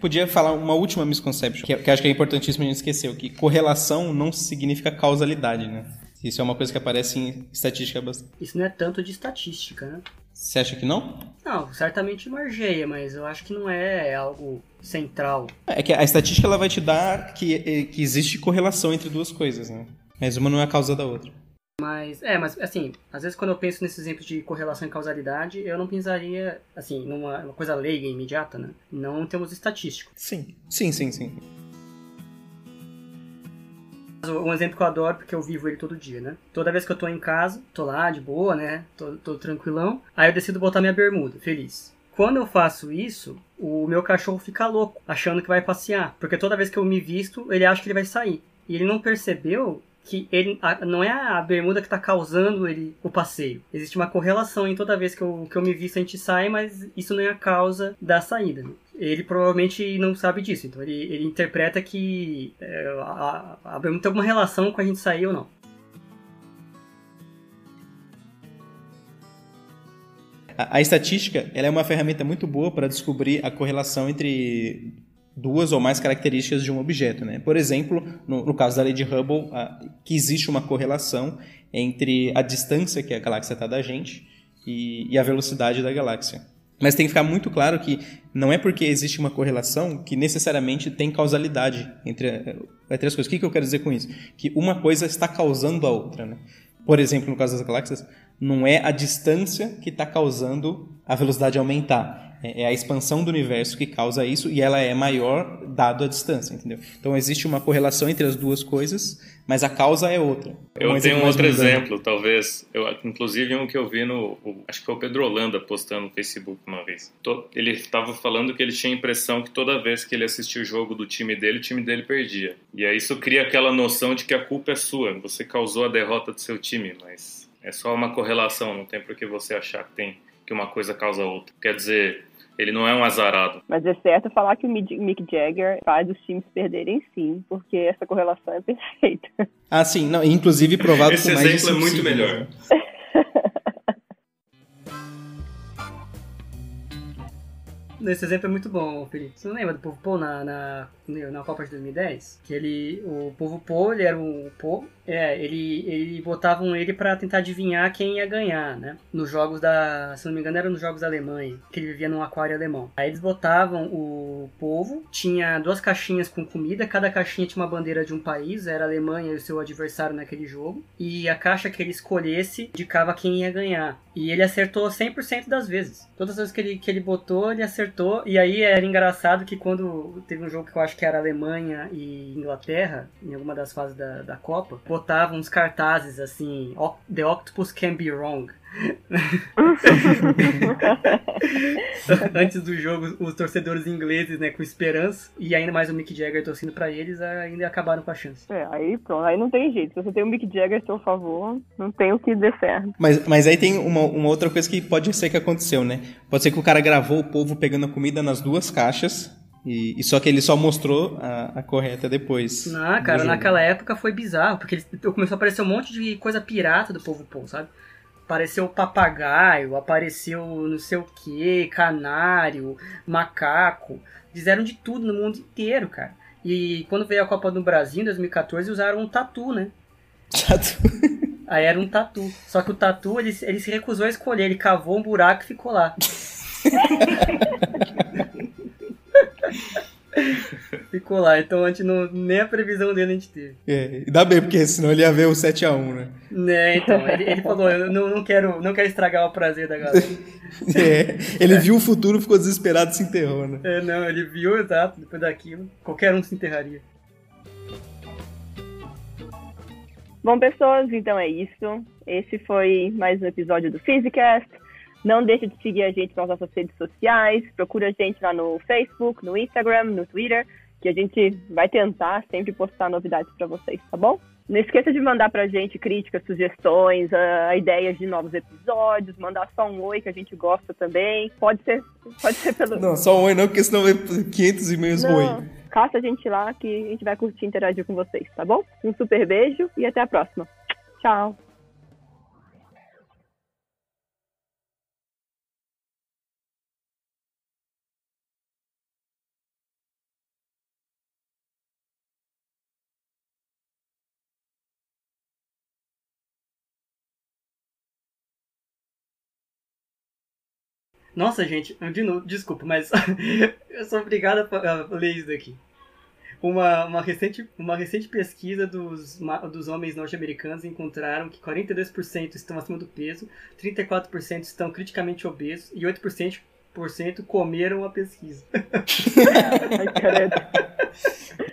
Podia falar uma última misconception, que, que acho que é importantíssimo a gente esquecer, que correlação não significa causalidade, né? Isso é uma coisa que aparece em estatística bastante. Isso não é tanto de estatística, né? Você acha que não? Não, certamente margeia, mas eu acho que não é algo central. É que a estatística ela vai te dar que, que existe correlação entre duas coisas, né? Mas uma não é a causa da outra. Mas, é, mas assim, às vezes quando eu penso nesse exemplo de correlação e causalidade, eu não pensaria, assim, numa coisa leiga e imediata, né? Não em termos estatísticos. Sim, sim, sim, sim. Um exemplo que eu adoro, porque eu vivo ele todo dia, né? Toda vez que eu tô em casa, tô lá de boa, né? Tô, tô tranquilão. Aí eu decido botar minha bermuda, feliz. Quando eu faço isso, o meu cachorro fica louco, achando que vai passear. Porque toda vez que eu me visto, ele acha que ele vai sair. E ele não percebeu que ele a, não é a bermuda que está causando ele o passeio. Existe uma correlação em toda vez que eu, que eu me visto a gente sai, mas isso não é a causa da saída. Ele provavelmente não sabe disso, então ele, ele interpreta que é, a, a bermuda tem alguma relação com a gente sair ou não. A, a estatística ela é uma ferramenta muito boa para descobrir a correlação entre duas ou mais características de um objeto. Né? Por exemplo, no, no caso da lei de Hubble, a, que existe uma correlação entre a distância que a galáxia está da gente e, e a velocidade da galáxia. Mas tem que ficar muito claro que não é porque existe uma correlação que necessariamente tem causalidade entre, entre as coisas. O que, que eu quero dizer com isso? Que uma coisa está causando a outra. Né? Por exemplo, no caso das galáxias, não é a distância que está causando a velocidade aumentar é, é a expansão do universo que causa isso e ela é maior dado a distância, entendeu? Então existe uma correlação entre as duas coisas, mas a causa é outra. Eu um tenho um outro exemplo, talvez. Eu, inclusive um que eu vi no. Acho que foi o Pedro Holanda postando no Facebook uma vez. Ele estava falando que ele tinha a impressão que toda vez que ele assistia o jogo do time dele, o time dele perdia. E aí isso cria aquela noção de que a culpa é sua. Você causou a derrota do seu time, mas é só uma correlação, não tem por que você achar que tem que uma coisa causa outra. Quer dizer, ele não é um azarado. Mas é certo falar que o Mick Jagger faz os times perderem sim, porque essa correlação é perfeita. Ah, sim. Não, inclusive provado Esse com mais exemplo é muito melhor. Esse exemplo é muito bom, Felipe. Você não lembra do Povo Pô na, na, na Copa de 2010? Que ele, o Povo Pô, ele era um Pô, é, ele, ele botavam ele para tentar adivinhar quem ia ganhar, né? Nos jogos da, se não me engano, era nos jogos da Alemanha, que ele vivia num aquário alemão. Aí eles botavam o povo, tinha duas caixinhas com comida, cada caixinha tinha uma bandeira de um país, era a Alemanha e o seu adversário naquele jogo, e a caixa que ele escolhesse indicava quem ia ganhar. E ele acertou 100% das vezes. Todas as vezes que ele, que ele botou, ele acertou. E aí era engraçado que quando teve um jogo que eu acho que era Alemanha e Inglaterra, em alguma das fases da, da Copa, botavam uns cartazes assim: The Octopus can be wrong. Antes do jogo, os torcedores ingleses, né, com esperança, e ainda mais o Mick Jagger torcendo para eles, ainda acabaram com a chance. É, aí pronto, aí não tem jeito. Se você tem o Mick Jagger a seu favor, não tem o que dê certo. Mas, mas aí tem uma, uma outra coisa que pode ser que aconteceu, né? Pode ser que o cara gravou o povo pegando a comida nas duas caixas, e, e, só que ele só mostrou a, a correta depois. Não, cara, naquela época foi bizarro, porque ele, começou a aparecer um monte de coisa pirata do povo Paul, sabe? Apareceu papagaio, apareceu não sei o que, canário, macaco. Fizeram de tudo no mundo inteiro, cara. E quando veio a Copa do Brasil em 2014, usaram um tatu, né? Tatu. Aí era um tatu. Só que o tatu, ele, ele se recusou a escolher. Ele cavou um buraco e ficou lá. Ficou lá, então a gente não, nem a previsão dele a gente teve. É, ainda bem, porque senão ele ia ver o 7x1, né? Né, então, ele, ele falou, eu não, não, quero, não quero estragar o prazer da galera. é, ele viu o futuro, ficou desesperado e se enterrou, né? É, não, ele viu, exato, depois daquilo, qualquer um se enterraria. Bom, pessoas, então é isso. Esse foi mais um episódio do Physicast. Não deixe de seguir a gente nas nossas redes sociais. Procura a gente lá no Facebook, no Instagram, no Twitter, que a gente vai tentar sempre postar novidades para vocês, tá bom? Não esqueça de mandar pra gente críticas, sugestões, uh, ideias de novos episódios, mandar só um oi que a gente gosta também. Pode ser, pode ser pelo. Não, só um oi não, porque senão vai 500 e-mails oi. Caça a gente lá que a gente vai curtir interagir com vocês, tá bom? Um super beijo e até a próxima. Tchau. Nossa, gente, de novo, desculpa, mas eu sou obrigado a ler isso daqui. Uma, uma, recente, uma recente pesquisa dos, dos homens norte-americanos encontraram que 42% estão acima do peso, 34% estão criticamente obesos e 8% comeram a pesquisa.